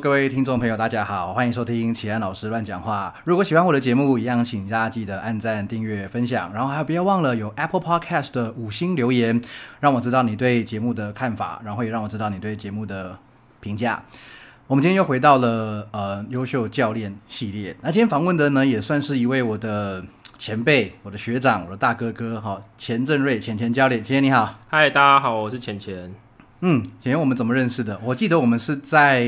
各位听众朋友，大家好，欢迎收听启安老师乱讲话。如果喜欢我的节目，一样请大家记得按赞、订阅、分享，然后还不要忘了有 Apple Podcast 的五星留言，让我知道你对节目的看法，然后也让我知道你对节目的评价。我们今天又回到了呃优秀教练系列，那今天访问的呢，也算是一位我的前辈、我的学长、我的大哥哥，哈，钱正瑞，钱钱教练，钱钱你好。嗨，大家好，我是钱钱。嗯，前我们怎么认识的？我记得我们是在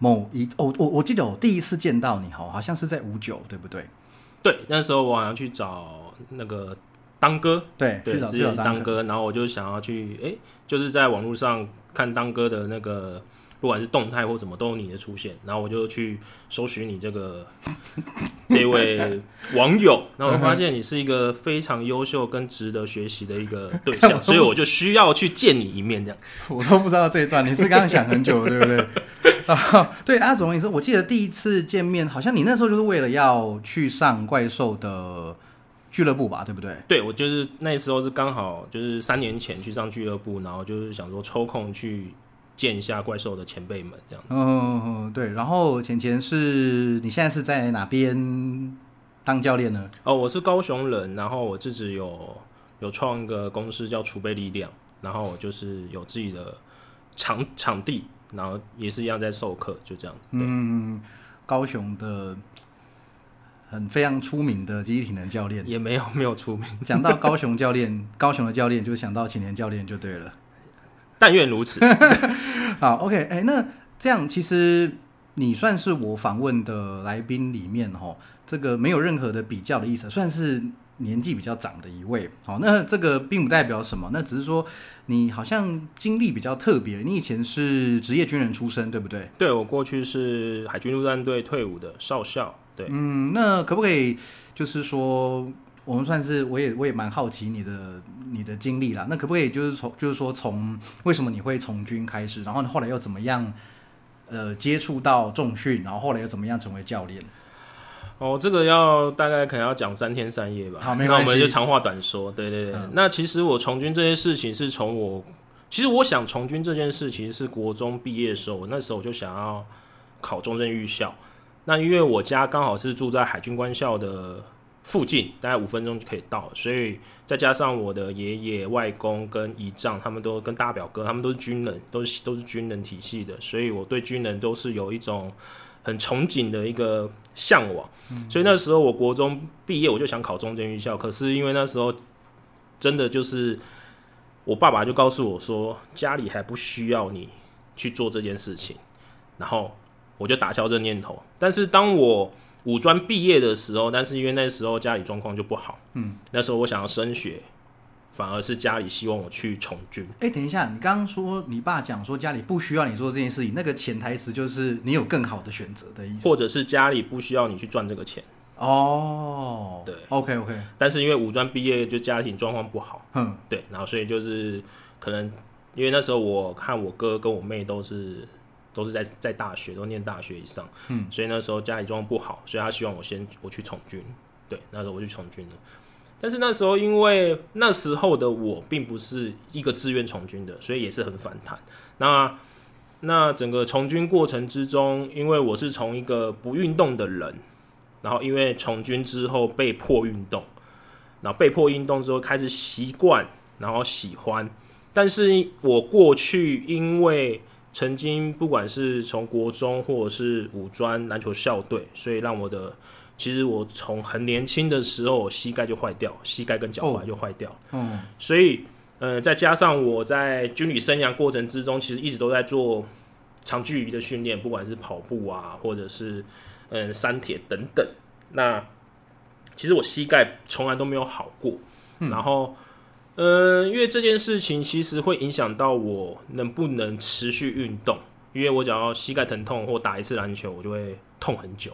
某一哦，我我记得我第一次见到你，哈，好像是在五九，对不对？对，那时候我好像去找那个当哥，对，对，去找之前去找当哥，然后我就想要去，哎，就是在网络上看当哥的那个，不管是动态或什么，都有你的出现，然后我就去搜寻你这个 这位网友，然后我发现你是一个非常优秀跟值得学习的一个对象，所以我就需要去见你一面，这样。我都不知道这一段，你是刚刚想很久，对不对？啊，对啊，总而言之，我记得第一次见面，好像你那时候就是为了要去上怪兽的俱乐部吧，对不对？对，我就是那时候是刚好就是三年前去上俱乐部，然后就是想说抽空去见一下怪兽的前辈们这样子。嗯，对。然后钱钱是你现在是在哪边当教练呢？哦，我是高雄人，然后我自己有有创一个公司叫储备力量，然后我就是有自己的场场地，然后也是一样在授课，就这样嗯，高雄的很非常出名的肌体能教练。也没有没有出名，讲到高雄教练，高雄的教练就想到青年教练就对了。但愿如此。好，OK，哎、那这样其实你算是我访问的来宾里面哈，这个没有任何的比较的意思，算是年纪比较长的一位。好，那这个并不代表什么，那只是说你好像经历比较特别，你以前是职业军人出身，对不对？对我过去是海军陆战队退伍的少校，对。嗯，那可不可以就是说，我们算是我也我也蛮好奇你的你的经历啦。那可不可以就是从就是说从为什么你会从军开始，然后后来又怎么样呃接触到重训，然后后来又怎么样成为教练？哦，这个要大概可能要讲三天三夜吧。好那我们就长话短说。对对对，嗯那其实我从军这些事情是从我，其实我想从军这件事其实是国中毕业的时候，我那时候我就想要考中正预校。那因为我家刚好是住在海军官校的附近，大概五分钟就可以到，所以再加上我的爷爷、外公跟姨丈，他们都跟大表哥，他们都是军人，都是都是军人体系的，所以我对军人都是有一种很憧憬的一个向往。所以那时候我国中毕业，我就想考中间预校，可是因为那时候真的就是我爸爸就告诉我说，家里还不需要你去做这件事情，然后我就打消这念头。但是当我五专毕业的时候，但是因为那时候家里状况就不好，嗯，那时候我想要升学，反而是家里希望我去从军。哎、等一下，你刚刚说你爸讲说家里不需要你做这件事情，那个潜台词就是你有更好的选择的意思。或者是家里不需要你去赚这个钱，哦，对，OK OK，但是因为五专毕业就家庭状况不好，嗯，对，然后所以就是可能因为那时候我看我哥跟我妹都是都是在在大学都念大学以上，嗯，所以那时候家里状况不好，所以他希望我先我去从军，对，那时候我去从军了。但是那时候因为那时候的我并不是一个自愿从军的，所以也是很反弹。那那整个从军过程之中，因为我是从一个不运动的人，然后因为从军之后被迫运动，然后被迫运动之后开始习惯，然后喜欢。但是我过去因为曾经不管是从国中或者是武专篮球校队，所以让我的其实我从很年轻的时候我膝盖就坏掉，膝盖跟脚踝就坏掉。嗯，所以，呃，再加上我在军旅生涯过程之中，其实一直都在做长距离的训练，不管是跑步啊，或者是嗯山铁等等。那其实我膝盖从来都没有好过，然后，呃，因为这件事情其实会影响到我能不能持续运动，因为我只要膝盖疼痛或打一次篮球，我就会痛很久。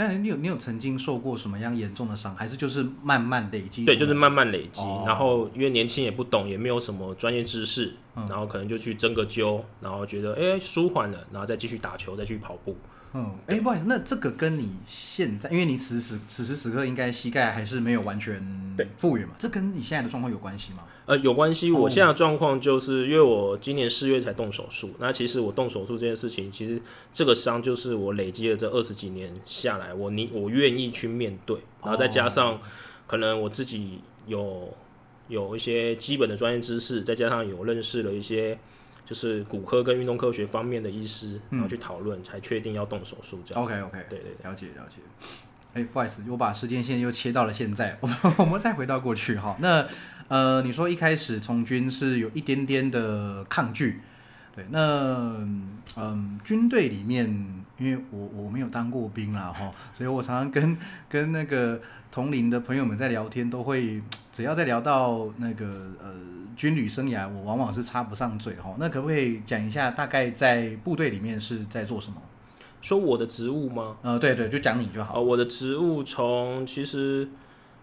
那你有你有曾经受过什么样严重的伤，还是就是慢慢累积？对，就是慢慢累积。哦然后因为年轻也不懂，也没有什么专业知识，然后可能就去针个灸，然后觉得哎、舒缓了，然后再继续打球，再去跑步。嗯，哎、不好意思，那这个跟你现在，因为你此时此时此刻应该膝盖还是没有完全对复原嘛，这跟你现在的状况有关系吗？呃，有关系。哦我现在的状况就是因为我今年四月才动手术，那其实我动手术这件事情，其实这个伤就是我累积了这二十几年下来，我你我愿意去面对，然后再加上可能我自己有有一些基本的专业知识，再加上有认识了一些就是骨科跟运动科学方面的医师，然后去讨论，才确定要动手术这样。OK OK，对对了解了解。哎、不好意思，我把时间线又切到了现在，我们 我们再回到过去哈。那呃，你说一开始从军是有一点点的抗拒，对，那嗯，军队里面，因为我我没有当过兵啦哈，所以我常常跟跟那个同龄的朋友们在聊天，都会只要在聊到那个呃军旅生涯，我往往是插不上嘴哈。那可不可以讲一下，大概在部队里面是在做什么？说我的职务吗？呃，对对，就讲你就好。哦，我的职务从其实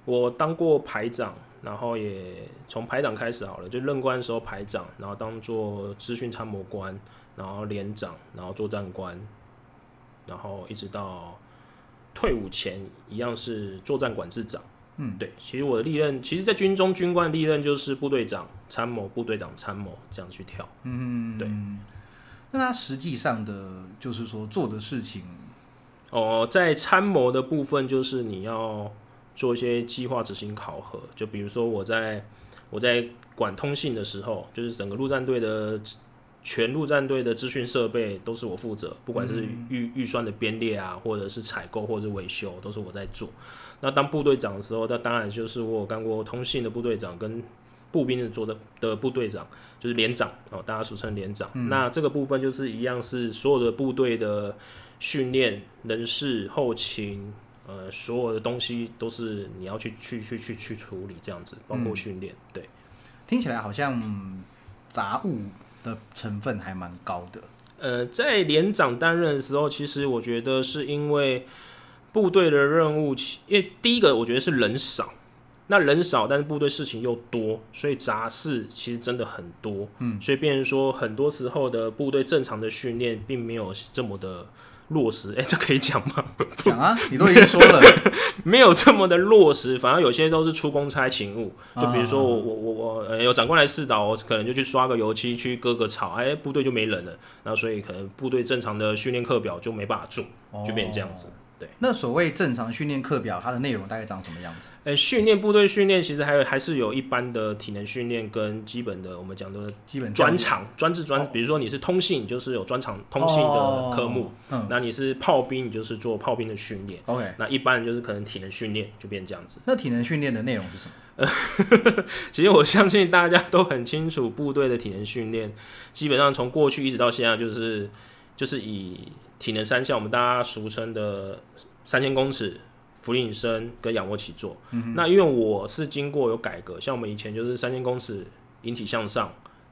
我当过排长，然后也从排长开始好了，就任官的时候排长，然后当做资讯参谋官，然后连长，然后作战官，然后一直到退伍前一样是作战管制长。嗯，对，其实我的历任，其实，在军中军官的历任就是部队长、参谋、部队长、参谋这样去跳。嗯，对。那他实际上的就是说做的事情，哦，在参谋的部分，就是你要做一些计划执行考核。就比如说我在我在管通信的时候，就是整个陆战队的全陆战队的资讯设备都是我负责，不管是预预算的编列啊，或者是采购或者维修，都是我在做。那当部队长的时候，那当然就是我有干过通信的部队长跟步兵的做的的部队长，就是连长哦，大家俗称连长。那这个部分就是一样是所有的部队的训练、人事、后勤，呃，所有的东西都是你要去去去去去处理这样子，包括训练。对，听起来好像杂物的成分还蛮高的。呃，在连长担任的时候，其实我觉得是因为部队的任务，其因为第一个我觉得是人少。那人少，但是部队事情又多，所以杂事其实真的很多。嗯，所以变成说，很多时候的部队正常的训练并没有这么的落实。哎、这可以讲吗？讲啊，你都已经说了，没有这么的落实，反而有些都是出公差勤务。啊就比如说我我我我、呃、有长官来试导，我可能就去刷个油漆，去割个草，哎，部队就没人了。那所以可能部队正常的训练课表就没办法做，就变成这样子。对，那所谓正常训练课表，它的内容大概长什么样子？呃，训练部队训练其实还有还是有一般的体能训练跟基本的我们讲的基本专长专制专，哦比如说你是通信，你就是有专长通信的科目；嗯那你是炮兵，你就是做炮兵的训练。，OK。那一般人就是可能体能训练就变这样子。那体能训练的内容是什么？其实我相信大家都很清楚，部队的体能训练基本上从过去一直到现在，就是就是以体能三项，我们大家俗称的三千公尺、俯卧撑跟仰卧起坐。嗯那因为我是经过有改革，像我们以前就是三千公尺引体向上、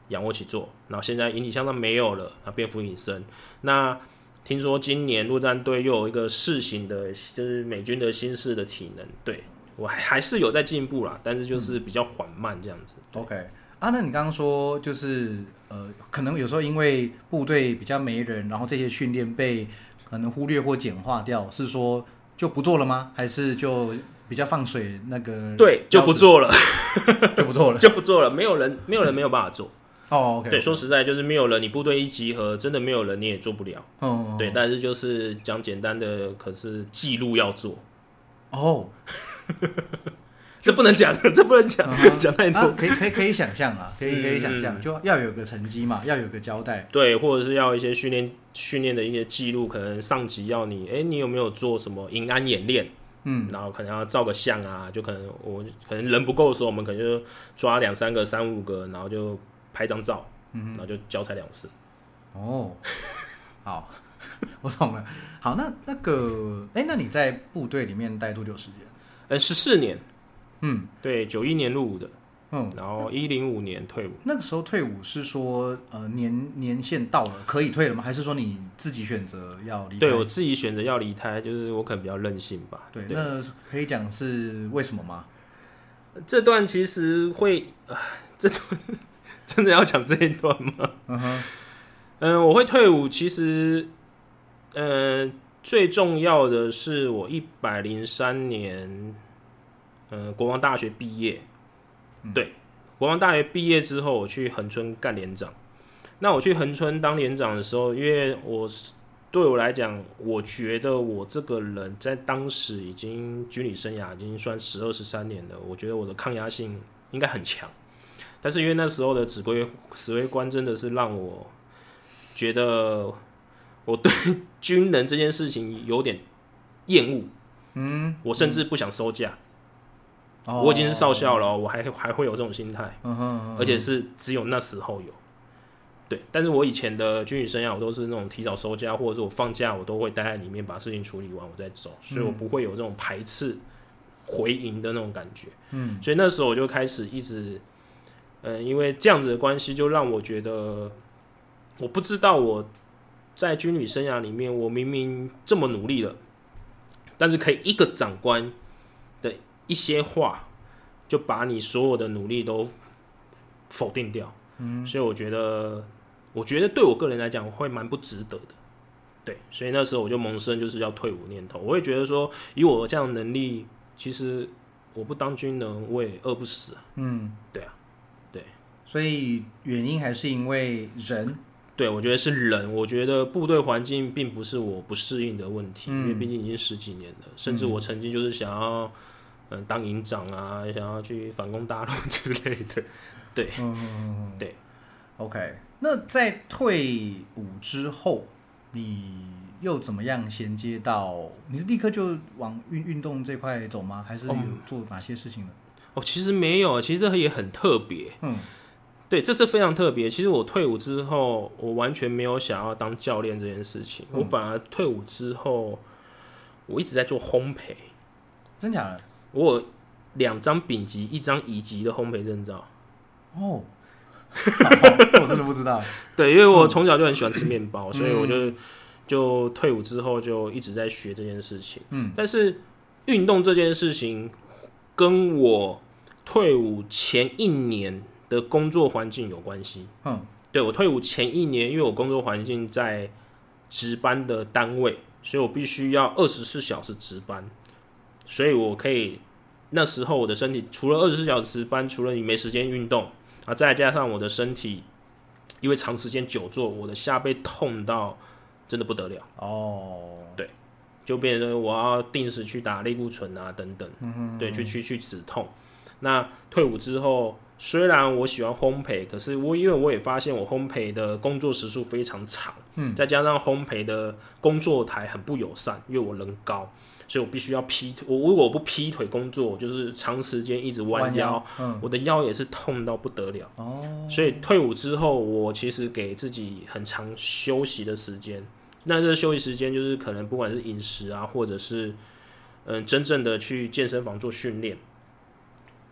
仰卧起坐，然后现在引体向上没有了，啊变俯卧撑。那听说今年陆战队又有一个试行的，就是美军的新式的体能，对我还还是有在进步啦，但是就是比较缓慢这样子。OK 啊，那你刚刚说就是呃，可能有时候因为部队比较没人，然后这些训练被可能忽略或简化掉，是说就不做了吗？还是就比较放水那个？对，就不，做了，就不做了。就不做了，没有人，没有人没有办法做。哦对，说实在就是没有人，你部队一集合，真的没有人你也做不了。哦，对，但是就是讲简单的，可是记录要做，哦，这不能讲，这不能讲 讲太多。啊，可以可以可以想象啊，可以可以想象，嗯就要有个成绩嘛，要有个交代。对，或者是要一些训练训练的一些记录，可能上级要你，哎、你有没有做什么营安演练？嗯，然后可能要照个相啊，就可能我可能人不够的时候，我们可能就抓两三个、三五个，然后就拍张照，嗯，然后就交差两次。哦，好，我懂了。好，那那个，哎，那你在部队里面待多久时间？呃，十四年，嗯对，九一年入伍的，嗯，然后一零五年退伍。那个时候退伍是说，呃，年年限到了可以退了吗？还是说你自己选择要离开？对我自己选择要离开，就是我可能比较任性吧。对，那可以讲是为什么吗？这段其实会，啊，这段 真的要讲这一段吗？嗯哼，嗯，我会退伍，其实，嗯，最重要的是我一百零三年，嗯，国王大学毕业，对，国王大学毕业之后，我去恒春干连长。那我去恒春当连长的时候，因为我是对我来讲，我觉得我这个人在当时已经军旅生涯已经算十二十三年了，我觉得我的抗压性应该很强。但是因为那时候的指挥指挥官真的是让我觉得我对 军人这件事情有点厌恶，嗯，我甚至不想收假。哦我已经是少校了哦，我还还会有这种心态，嗯哼，嗯哼。而且是只有那时候有。对，但是我以前的军旅生涯，我都是那种提早收假，或者是我放假，我都会待在里面把事情处理完，我再走，所以我不会有这种排斥回营的那种感觉。嗯，所以那时候我就开始一直，呃，因为这样子的关系，就让我觉得，我不知道我在军旅生涯里面，我明明这么努力了，但是可以一个长官的一些话，就把你所有的努力都否定掉。嗯，所以我觉得，我觉得对我个人来讲会蛮不值得的。对，所以那时候我就萌生就是要退伍念头。我也觉得说，以我这样的能力，其实我不当军人，我也饿不死啊。嗯，对啊，对，所以原因还是因为人，对，我觉得是人。我觉得部队环境并不是我不适应的问题，嗯因为毕竟已经十几年了。甚至我曾经就是想要，嗯、当营长啊，想要去反攻大陆之类的。对，嗯，对，OK。那在退伍之后，你又怎么样衔接到？你是立刻就往运运动这块走吗？还是做哪些事情呢？哦，其实没有，其实这也很特别。嗯对，这这非常特别。其实我退伍之后，我完全没有想要当教练这件事情，嗯我反而退伍之后，我一直在做烘焙。真假的？我有两张丙级、一张乙级的烘焙证照。哦，这 我真的不知道。对，因为我从小就很喜欢吃面包，嗯 所以我就就退伍之后就一直在学这件事情。嗯，但是运动这件事情跟我退伍前一年的工作环境有关系。嗯对我退伍前一年，因为我工作环境在值班的单位，所以我必须要二十四小时值班，所以我可以那时候我的身体除了二十四小时值班，除了你没时间运动啊，再加上我的身体因为长时间久坐，我的下背痛到真的不得了，哦，对。就变成我要定时去打类固醇啊等等，对，去去去止痛。那退伍之后，虽然我喜欢烘焙，可是我因为我也发现我烘焙的工作时数非常长，嗯，再加上烘焙的工作台很不友善，因为我人高，所以我必须要劈腿。我如果不劈腿工作，我就是长时间一直弯腰，，嗯，我的腰也是痛到不得了。哦，所以退伍之后，我其实给自己很长休息的时间。那这个休息时间就是可能不管是饮食啊，或者是嗯真正的去健身房做训练。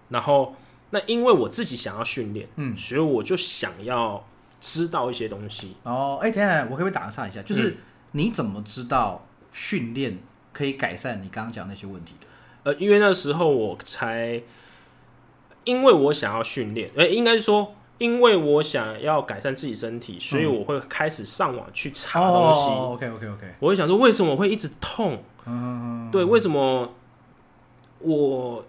然后，那因为我自己想要训练，嗯，所以我就想要知道一些东西。哦，哎，等一下，我可不可以打个岔一下？就是你怎么知道训练可以改善你刚刚讲那些问题的？呃，因为那时候我才，因为我想要训练，呃，应该是说，因为我想要改善自己身体，所以我会开始上网去查东西。哦，OK OK OK，我会想说，为什么我会一直痛？嗯，对，为什么我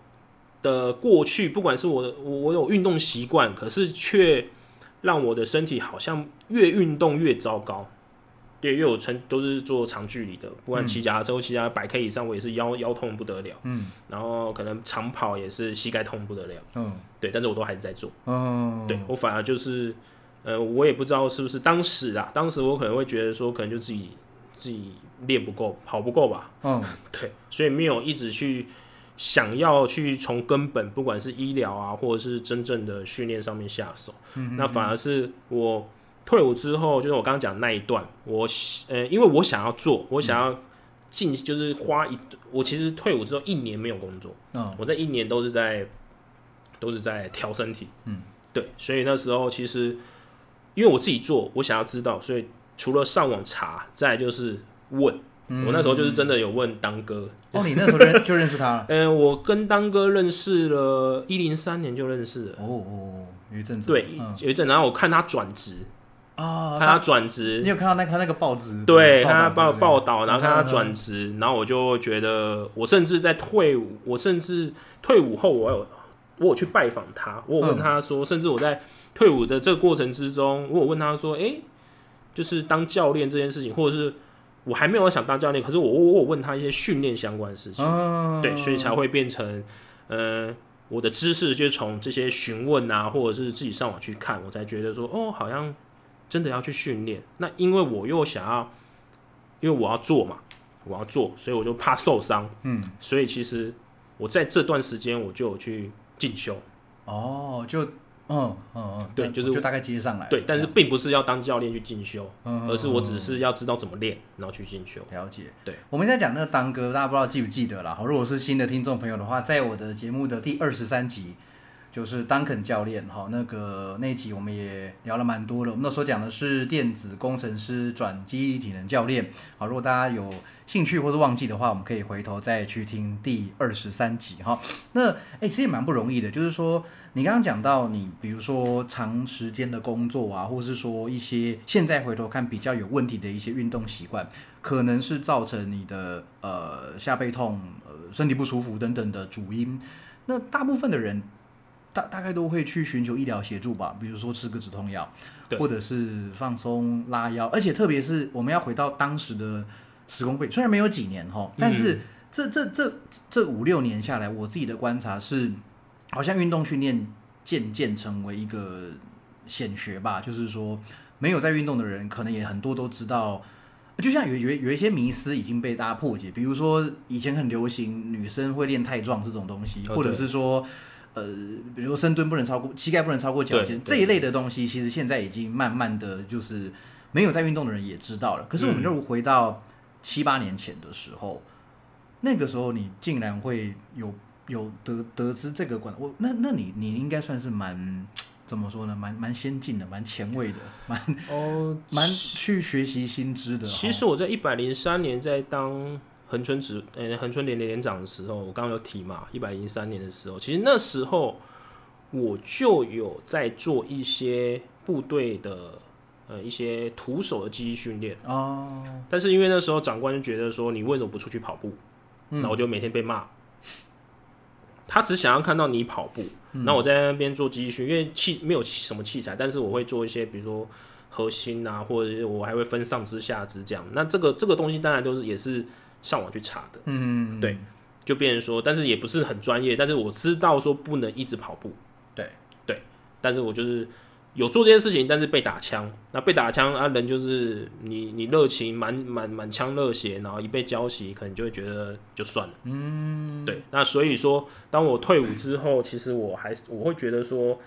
的过去，不管是我的我我有运动习惯，可是却让我的身体好像越运动越糟糕。对，因为我曾都是做长距离的，不管骑脚踏车或骑到百 K 以上，我也是腰腰痛不得了。嗯然后可能长跑也是膝盖痛不得了。嗯对，但是我都还是在做。嗯，对我反而就是，呃，我也不知道是不是当时啊，当时我可能会觉得说，可能就自己自己练不够，跑不够吧。嗯 对，所以没有一直去想要去从根本，不管是医疗啊，或者是真正的训练上面下手。嗯，那反而是我退伍之后，就是我刚刚讲那一段，我呃，因为我想要做，我想要进，就是花一，我其实退伍之后一年没有工作，嗯我在一年都是在都是在调身体。嗯，对，所以那时候其实因为我自己做，我想要知道，所以除了上网查，再就是问。嗯我那时候就是真的有问当哥，哦，你那时候认就认识他了。嗯、我跟当哥认识了一零三年就认识了，哦哦，有一阵子，对，嗯有一阵，然后我看他转职，啊，看他他转职。你，有看到那个他那个报纸？对，看他报报道，然后看他嗯转职，然后我就觉得，我甚至在退伍，我甚至退伍后，我有我有去拜访他，我有问嗯。他说，甚至我在退伍的这个过程之中，我有问他说，诶，就是当教练这件事情，或者是我还没有想当教练，可是我我我有问他一些训练相关的事情，嗯，对，所以才会变成，呃，我的知识就是从这些询问啊，或者是自己上网去看，我才觉得说，哦，好像真的要去训练。那因为我又想要，因为我要做嘛，我要做，所以我就怕受伤，嗯，所以其实我在这段时间我就有去进修，哦，就嗯嗯嗯，对就是就大概接上来了，对，但是并不是要当教练去进修，嗯而是我只是要知道怎么练，然后去进修。了解，对，我们在讲那个当哥，大家不知道记不记得啦？好如果是新的听众朋友的话，在我的节目的第二十三集，就是当肯教练哈，那个那一集我们也聊了蛮多了。我们那时候讲的是电子工程师转机体能教练。好，如果大家有兴趣或是忘记的话，我们可以回头再去听第二十三集哈。那哎、其实也蛮不容易的，就是说你刚刚讲到你，比如说长时间的工作啊，或是说一些现在回头看比较有问题的一些运动习惯，可能是造成你的呃下背痛、呃身体不舒服等等的主因。那大部分的人大大概都会去寻求医疗协助吧，比如说吃个止痛药，对或者是放松拉腰，而且特别是我们要回到当时的时空背景，虽然没有几年哈，但是这这这这五六年下来，我自己的观察是，好像运动训练渐渐成为一个显学吧，就是说没有在运动的人，可能也很多都知道。就像有有有一些迷思已经被大家破解，比如说以前很流行女生会练太壮这种东西，哦或者是说，呃，比如说深蹲不能超过膝盖不能超过脚尖这一类的东西，其实现在已经慢慢的就是没有在运动的人也知道了。可是我们嗯就回到七八年前的时候，那个时候你竟然会有有得得知这个管，我那那你你应该算是蛮怎么说呢？蛮蛮先进的，蛮前卫的，蛮哦，蛮去学习新知的。其实我在一百零三年在当恒春指呃恒春连连连长的时候，我刚刚有提嘛，一百零三年的时候，其实那时候我就有在做一些部队的呃一些徒手的记忆训练，哦，但是因为那时候长官就觉得说你为什么不出去跑步，嗯。我就每天被骂。他只想要看到你跑步，嗯。那我在那边做记忆训，因为器没有什么器材，但是我会做一些，比如说核心啊，或者是我还会分上肢、下肢这样。那这个这个东西当然都是也是上网去查的，嗯，对就变成说，但是也不是很专业，但是我知道说不能一直跑步，对。对，但是我就是有做这件事情，但是被打枪，那被打枪啊，人就是你你热情满满满腔热血，然后一被浇熄，可能就会觉得就算了，嗯，对，那所以说，当我退伍之后，其实我还我会觉得说，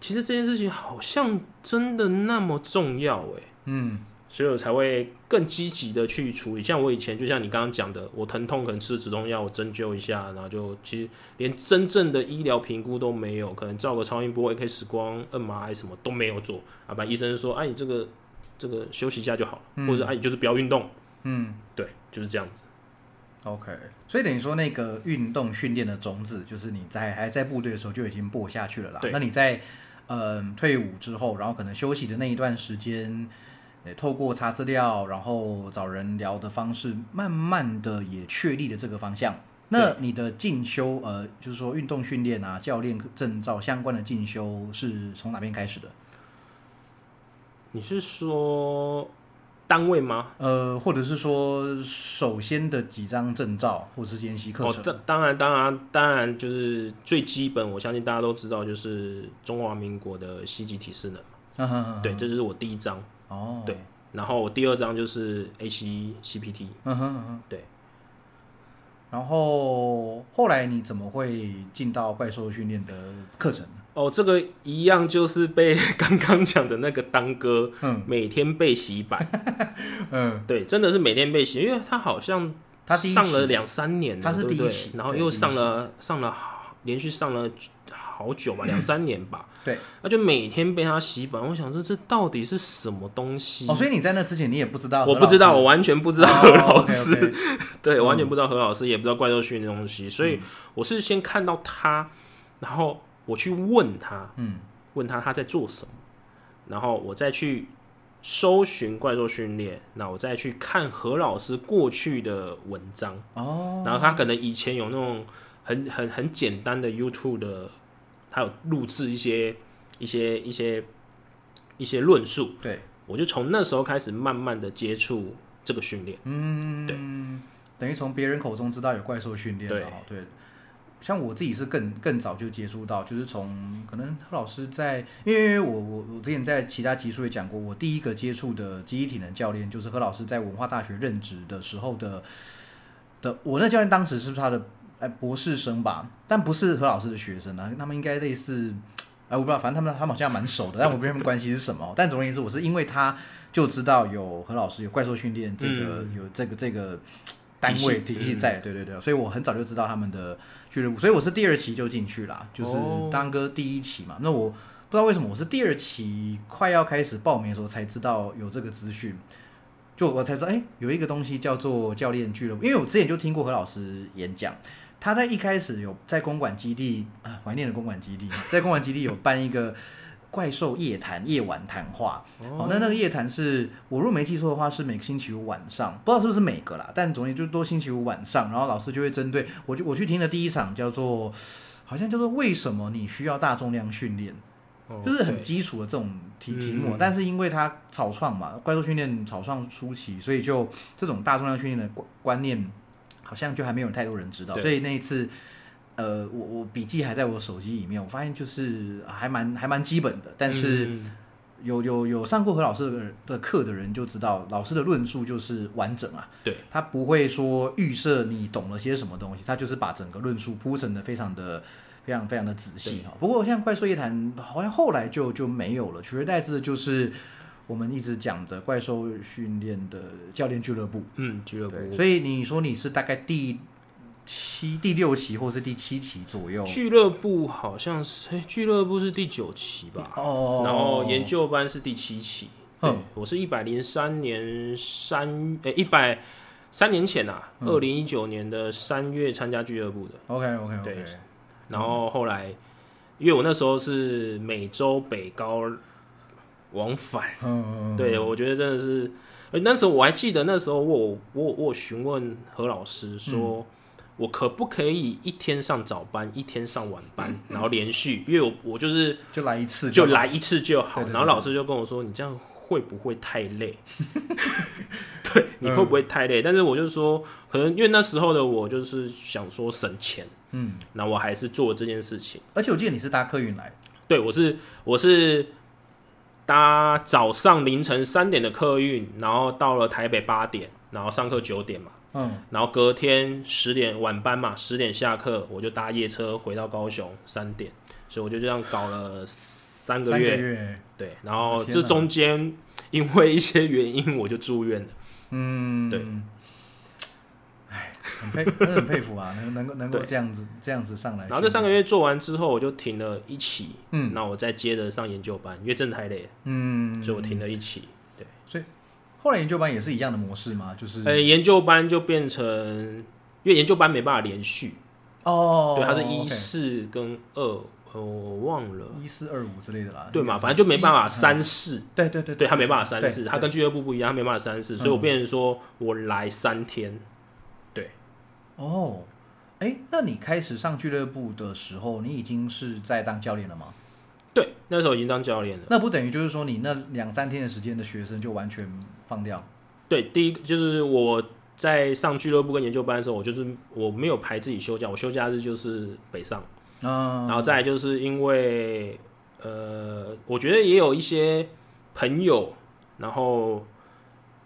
其实这件事情好像真的那么重要哎、嗯所以我才会更积极的去处理。像我以前，就像你刚刚讲的，我疼痛可能吃止痛药，我针灸一下，然后就其实连真正的医疗评估都没有，可能照个超音波、X 光、MRI 什么都没有做啊，把医生说，哎、你这个这个休息一下就好，或者哎、你就是不要运动，嗯对，就是这样子。，OK。所以等于说，那个运动训练的种子，就是你在还在部队的时候就已经播下去了啦。对那你在嗯、退伍之后，然后可能休息的那一段时间。呃透过查资料，然后找人聊的方式，慢慢的也确立了这个方向。那你的进修，呃，就是说运动训练啊、教练证照相关的进修是从哪边开始的？你是说单位吗？呃，或者是说首先的几张证照或是研习课哦，程？当当然，当然，当然，就是最基本，我相信大家都知道，就是中华民国的西级体适能对，这就是我第一章。哦，对，然后第二张就是 AC CPT。嗯哼嗯哼，对。然后后来你怎么会进到怪兽训练的课程？哦，这个一样就是被刚刚讲的那个当哥，嗯。每天被洗版，嗯，对，真的是每天被洗，因为他好像他上了两三年了，他是第一期然后又上了上了好连续上了好久吧，两三年吧，对，那就每天被他洗版，我想说这到底是什么东西？哦，所以你在那之前你也不知道我不知道，我完全不知道哦何老师，对，嗯完全不知道何老师，也不知道怪兽训练东西，所以我是先看到他，然后我去问他，嗯，问他他在做什么，然后我再去搜寻怪兽训练，那我再去看何老师过去的文章，哦，然后他可能以前有那种很很很简单的 YouTube 的，他有录制一些一些一些一些论述，对，我就从那时候开始慢慢的接触这个训练。嗯，对，等于从别人口中知道有怪兽训练了哈，对。像我自己是更更早就接触到，就是从可能何老师在，因为我我我之前在其他集数也讲过，我第一个接触的记忆体能教练就是何老师在文化大学任职的时候的的，我那教练当时是不是他的哎博士生吧？但不是何老师的学生啊，他们应该类似，哎我不知道，反正他们他们好像蛮熟的，但我不知道他们关系是什么。但总而言之，我是因为他就知道有何老师有怪兽训练这个、有这个这个。单位体系在，对对对，所以我很早就知道他们的俱乐部，所以我是第二期就进去啦，就是哦当哥第一期嘛。那我不知道为什么我是第二期快要开始报名的时候才知道有这个资讯，就我才知道，哎、有一个东西叫做教练俱乐部，因为我之前就听过何老师演讲，他在一开始有在公馆基地啊，怀念的公馆基地，在公馆基地有办一个。怪兽夜谈夜晚谈话，哦，那那个夜谈是我如果没记错的话，是每个星期五晚上，不知道是不是每个啦，但总之就多星期五晚上，然后老师就会针对我就我去听的第一场叫做，好像叫做为什么你需要大重量训练，哦就是很基础的这种题嗯题目，但是因为它草创嘛，怪兽训练草创初期，所以就这种大重量训练的观观念，好像就还没有太多人知道，所以那一次。呃，我我笔记还在我手机里面，我发现就是还蛮还蛮基本的，但是嗯。有有有上过何老师的的课的人就知道，老师的论述就是完整啊，对，他不会说预设你懂了些什么东西，他就是把整个论述铺陈的非常的非常非常的仔细哈。不过像怪兽夜谈好像后来就就没有了，取而代之的就是我们一直讲的怪兽训练的教练俱乐部。嗯俱乐部，所以你说你是大概第七、第六期或是第七期左右？俱乐部好像是，哎俱乐部是第九期吧，哦。然后研究班是第七期。对嗯，我是一百零三年三，诶一百三年前呐，嗯。二零一九年的三月参加俱乐部的。OK OK OK，对。然后后来，因为我那时候是每周北高往返，嗯嗯嗯，对我觉得真的是，呃那时候我还记得那时候我有我我询问何老师说。我可不可以一天上早班，一天上晚班，然后连续？因为我我就是就来一次好就来一次就好。然后老师就跟我说：“你这样会不会太累？对，你会不会太累？”但是我就说，可能因为那时候的我就是想说省钱，嗯，那我还是做这件事情。而且我记得你是搭客运来，对我是我是搭早上凌晨三点的客运，然后到了台北八点，然后上课九点嘛，嗯，然后隔天十点晚班嘛，十点下课我就搭夜车回到高雄三点，所以我就这样搞了三个三月。个月，对，然后这中间因为一些原因我就住院了。嗯，对，哎，很佩，真 的很佩服啊，能能够能够这样子这样子上来，然后这三个，月做完之后，我就停了一期，嗯那我再接着上研究班，因为真的太累了，嗯，所以我停了一期。对，所以后来研究班也是一样的模式吗？就是呃，研究班就变成，因为研究班没办法连续，哦，对，它是一四跟二，哦我忘了，一四二五之类的啦，对嘛，反正就没办法三四，对对对对他没办法三四，他跟俱乐部不一样，他没办法三四，所以我变成说我来三天，哦，哎，那你开始上俱乐部的时候，你已经是在当教练了吗？对，那时候已经当教练了。那不等于就是说你那两三天的时间的学生就完全放掉？对，第一个就是我在上俱乐部跟研究班的时候，我就是我没有排自己休假，我休假日就是北上，嗯，然后再来就是因为呃，我觉得也有一些朋友，然后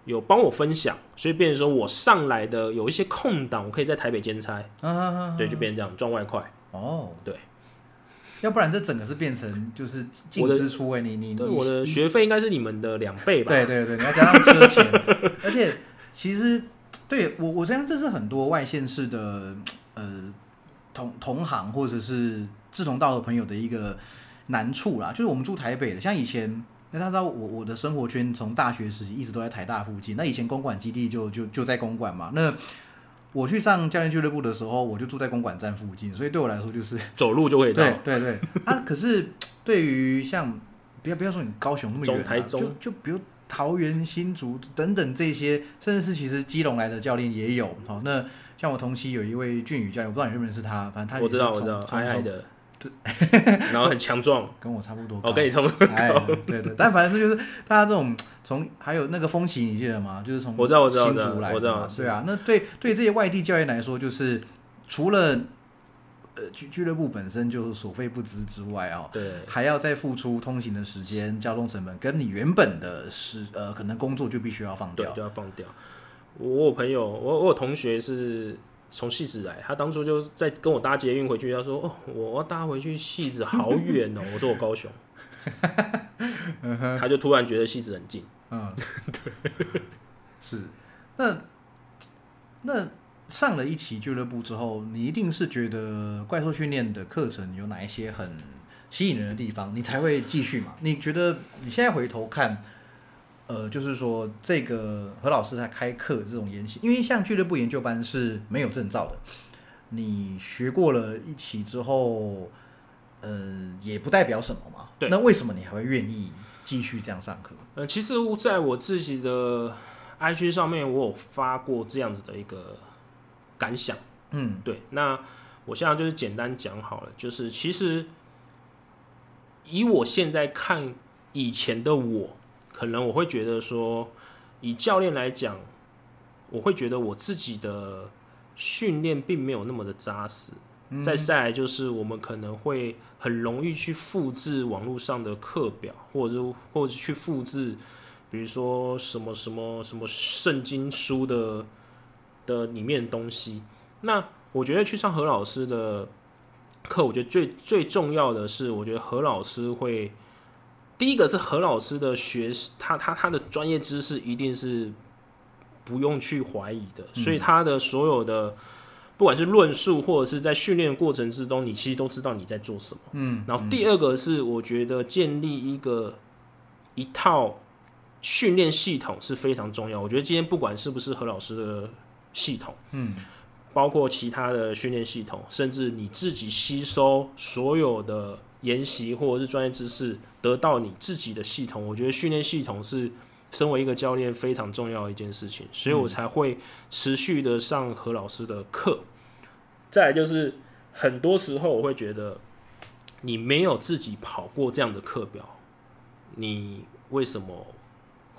有帮我分享，所以变成说我上来的有一些空档，我可以在台北兼差，啊，对，就变成这样赚外快。哦，对，要不然这整个是变成就是净支出哎，你你你对我的学费应该是你们的两倍吧？对对对，你要加上车钱，而且其实对我我这样这是很多外县市的呃同同行或者是志同道合朋友的一个难处啦，就是我们住台北的，像以前。那大家知道我我的生活圈从大学时期一直都在台大附近，那以前公馆基地就就就在公馆嘛。那我去上教练俱乐部的时候，我就住在公馆站附近，所以对我来说就是 走路就会到。对对对啊。可是对于像不要不要说你高雄那么远、啊，台中就就比如桃园、新竹等等这些，甚至是其实基隆来的教练也有。好，那像我同期有一位俊宇教练，我不知道你认不认识他，反正他我知道，我知道，从从矮矮的，然后很强壮，跟我差不多高。我跟你差不多哎高。，对对，但反正就是大家这种从还有那个风旗，你记得吗？就是从我知道我知道对啊。那对对这些外地教练来说，就是除了呃俱俱乐部本身就是所费不赀之外哦，对，还要再付出通行的时间、交通成本，跟你原本的时呃可能工作就必须要放，掉就。要放掉。我有朋友，我我有同学是从戏子来，他当初就在跟我搭捷运回去，他说：“哦，我要搭回去戏子好远哦。”我说：“我高雄。”他就突然觉得戏子很近。嗯，对，是。那那上了一期俱乐部之后，你一定是觉得怪兽训练的课程有哪一些很吸引人的地方，你才会继续嘛？你觉得你现在回头看，呃，就是说这个何老师在开课这种研习，因为像俱乐部研究班是没有证照的，你学过了一期之后，呃，也不代表什么嘛。对那为什么你还会愿意继续这样上课？呃，其实在我自己的 IG 上面，我有发过这样子的一个感想。嗯对，那我现在就是简单讲好了，就是其实以我现在看以前的我，可能我会觉得说，以教练来讲，我会觉得我自己的训练并没有那么的扎实。再再来就是我们可能会很容易去复制网络上的课表，或者或者去复制，比如说什么什么什么圣经书的的里面的东西。那我觉得去上何老师的课，我觉得最最重要的是，我觉得何老师会第一个是何老师的学识，他他他的专业知识一定是不用去怀疑的，所以他的所有的不管是论述或者是在训练过程之中，你其实都知道你在做什么。嗯，然后第二个是，我觉得建立一个一套训练系统是非常重要。我觉得今天不管是不是何老师的系统，嗯，包括其他的训练系统，甚至你自己吸收所有的研习或者是专业知识，得到你自己的系统。我觉得训练系统是身为一个教练非常重要的一件事情，所以我才会持续的上何老师的课。再来就是很多时候我会觉得，你没有自己跑过这样的课表，你为什么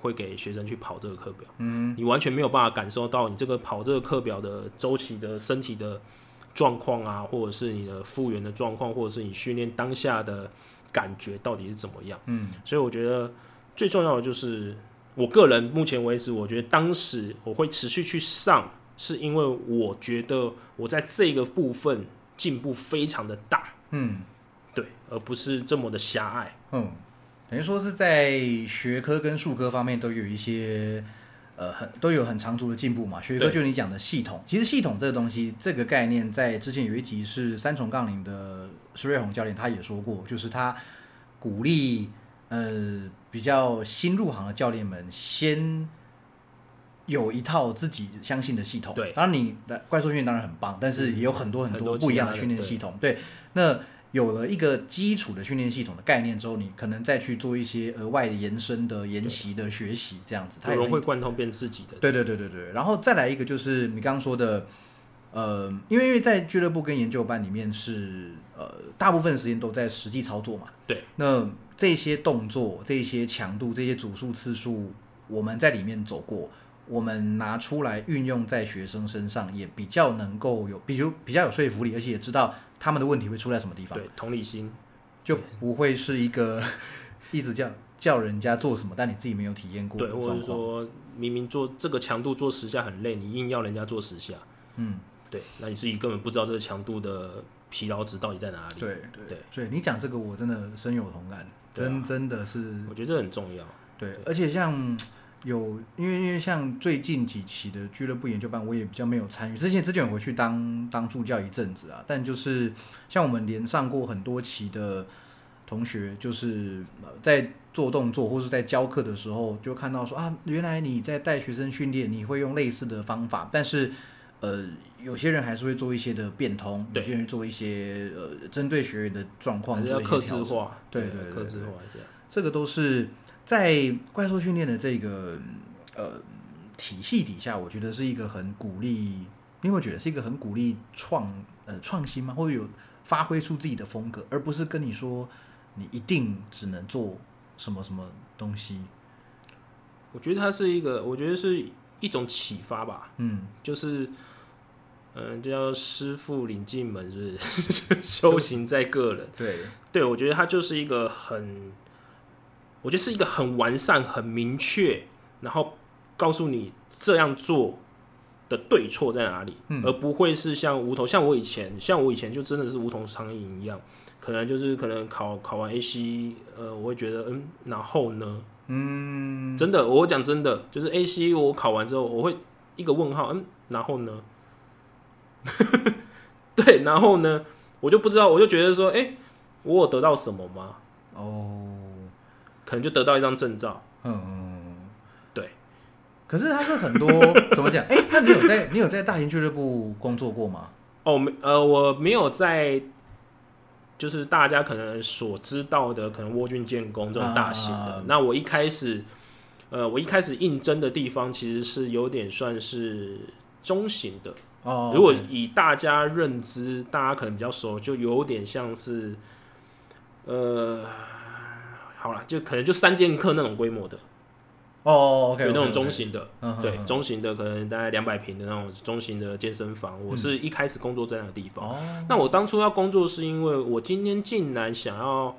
会给学生去跑这个课表？嗯，你完全没有办法感受到你这个跑这个课表的周期的身体的状况啊，或者是你的复原的状况，或者是你训练当下的感觉到底是怎么样。嗯，所以我觉得最重要的就是，我个人目前为止，我觉得当时我会持续去上，是因为我觉得我在这个部分进步非常的大，嗯对，而不是这么的狭隘。嗯，等于说是在学科跟术科方面都有一些呃很都有很长足的进步嘛。学科对就你讲的系统，其实系统这个东西这个概念，在之前有一集是三重杠铃的石瑞红教练他也说过，就是他鼓励呃比较新入行的教练们先。有一套自己相信的系统，对当然你的怪兽训练当然很棒，但是也有很多很很多不一样的训练系统。对，那有了一个基础的训练系统的概念之后，你可能再去做一些额外的延伸的研习的学习，这样子，它融也会贯通变自己的。对对对对对，然后再来一个就是你刚刚说的，呃，因为因为在俱乐部跟研究班里面是呃大部分时间都在实际操作嘛，对，那这些动作、这些强度、这些组数次数，我们在里面走过。我们拿出来运用在学生身上，也比较能够有，比如比较有说服力，而且也知道他们的问题会出在什么地方。对，同理心，就不会是一个 一直叫叫人家做什么，但你自己没有体验过对，或者。说明明做这个强度做十下很累，你硬要人家做十下，嗯，对，那你自己根本不知道这个强度的疲劳值到底在哪里。对对对，所以你讲这个我真的深有同感，真真的是我觉得这很重要。对，而且像有因为因为像最近几期的俱乐部研究班，我也比较没有参与。之前之前有回去当当助教一阵子啊，但就是像我们连上过很多期的同学，就是呃在做动作或是在教课的时候，就看到说啊，原来你在带学生训练，你会用类似的方法，但是呃，有些人还是会做一些的变通，有些人做一些呃针对学员的状况做还是要克一些调整。制化，对对对克制化一下。这个都是在怪兽训练的这个呃体系底下，我觉得是一个很鼓励，你有没有觉得是一个很鼓励创呃创新吗？或者有发挥出自己的风格，而不是跟你说你一定只能做什么什么东西。我觉得它是一个，我觉得是一种启发吧，嗯，就是，嗯、就叫师傅领进门，是不是？修行在个人。对，对，我觉得它就是一个很，我觉得是一个很完善、很明确，然后告诉你这样做的对错在哪里，嗯而不会是像无头，像我以前，像我以前就真的是无头苍蝇一样，可能就是可能考考完 AC，呃，我会觉得，嗯，然后呢？嗯，真的，我讲真的，就是 AC 我考完之后，我会一个问号，嗯，然后呢？对，然后呢？我就不知道，我就觉得说，哎、我有得到什么吗？哦，可能就得到一张证照。嗯，对。可是他是很多 怎么讲？哎、那你有在你有在大型俱乐部工作过吗？哦，没，呃，我没有在，就是大家可能所知道的，可能沃郡建工这种大型的。啊那我一开始，呃，我一开始应征的地方其实是有点算是中型的。哦，如果以大家认知，大家可能比较熟，就有点像是，呃，好了，就可能就三剑客那种规模的，哦有那种中型的，嗯对，中型的可能大概两百平的那种中型的健身房。我是一开始工作在那个地方。哦，那我当初要工作，是因为我今天竟然想要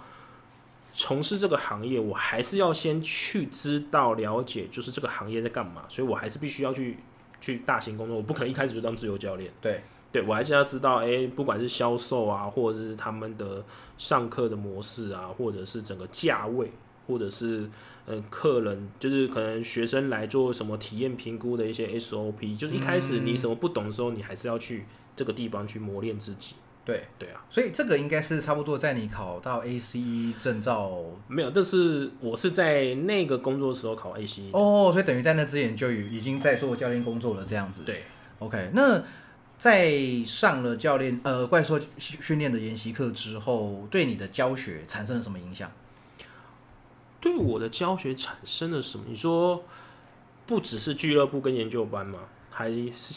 从事这个行业，我还是要先去知道了解，就是这个行业在干嘛，所以我还是必须要去去大型工作，我不可能一开始就当自由教练。对，对我还是要知道，哎、不管是销售啊，或者是他们的上课的模式啊，或者是整个价位，或者是呃客人，就是可能学生来做什么体验评估的一些 SOP，就是一开始你什么不懂的时候，你还是要去这个地方去磨练自己。对，对啊，所以这个应该是差不多在你考到 ACE 证照没有，但是我是在那个工作的时候考 AC。哦，所以等于在那之前就已已经在做教练工作了，这样子。对，OK，那在上了教练呃怪兽训训练的研习课之后，对你的教学产生了什么影响？对我的教学产生了什么？你说不只是俱乐部跟研究班吗？还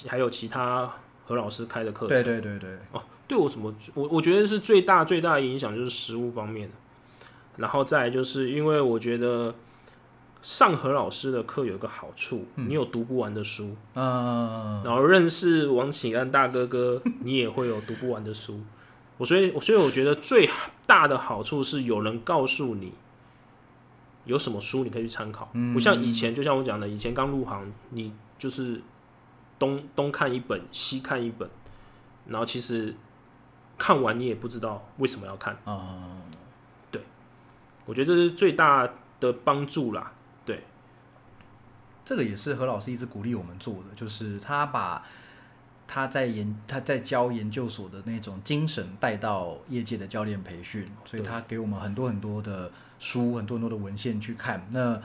还有其他何老师开的课程？对对对对，哦，对我什么？我我觉得是最大最大的影响就是食物方面的，然后再来就是因为我觉得上何老师的课有一个好处，你有读不完的书，嗯，然后认识王启安大哥哥，你也会有读不完的书。我所以，所以我觉得最大的好处是有人告诉你有什么书你可以去参考，不像以前，就像我讲的，以前刚入行，你就是东东看一本，西看一本，然后其实看完你也不知道为什么要看。啊、对我觉得这是最大的帮助啦。对，这个也是何老师一直鼓励我们做的，就是他把他在研他在教研究所的那种精神带到业界的教练培训，所以他给我们很多很多的书，很多很多的文献去看。那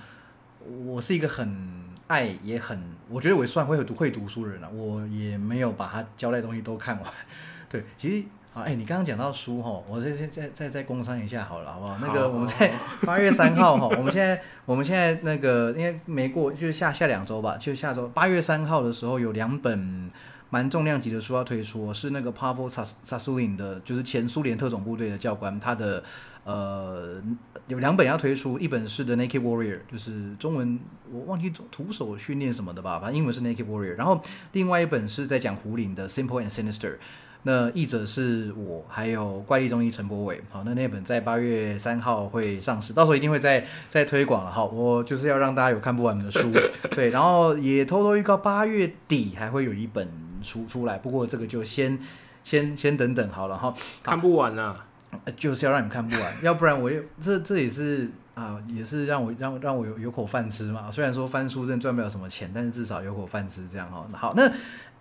我是一个很爱也很，我觉得我也算会读会读书的人了、我也没有把他交代的东西都看完。对，其实啊，哎，你刚刚讲到书哈，我再再再再再工商一下好了，好不好？那个我们在八月三号哈，我们现在我们现在那个因为没过，就是下下两周吧，就下周八月三号的时候有两本蛮重量级的书要推出，是那个 Pavel Sasulin 的，就是前苏联特种部队的教官，他的呃有两本要推出，一本是 The Naked Warrior，就是中文我忘记徒手训练什么的吧，反正英文是 Naked Warrior，然后另外一本是在讲胡林的 Simple and Sinister。那译者是我，还有怪力中医陈柏伟。好，那那本在八月三号会上市，到时候一定会再再推广了。好，我就是要让大家有看不完的书，对，然后也偷偷预告八月底还会有一本书出来，不过这个就先先先等等好了哈。看不完啊。呃就是要让你们看不完，要不然我也这这也是啊，也是让我让让我有有口饭吃嘛。虽然说翻书真的赚不了什么钱，但是至少有口饭吃这样哈。好，那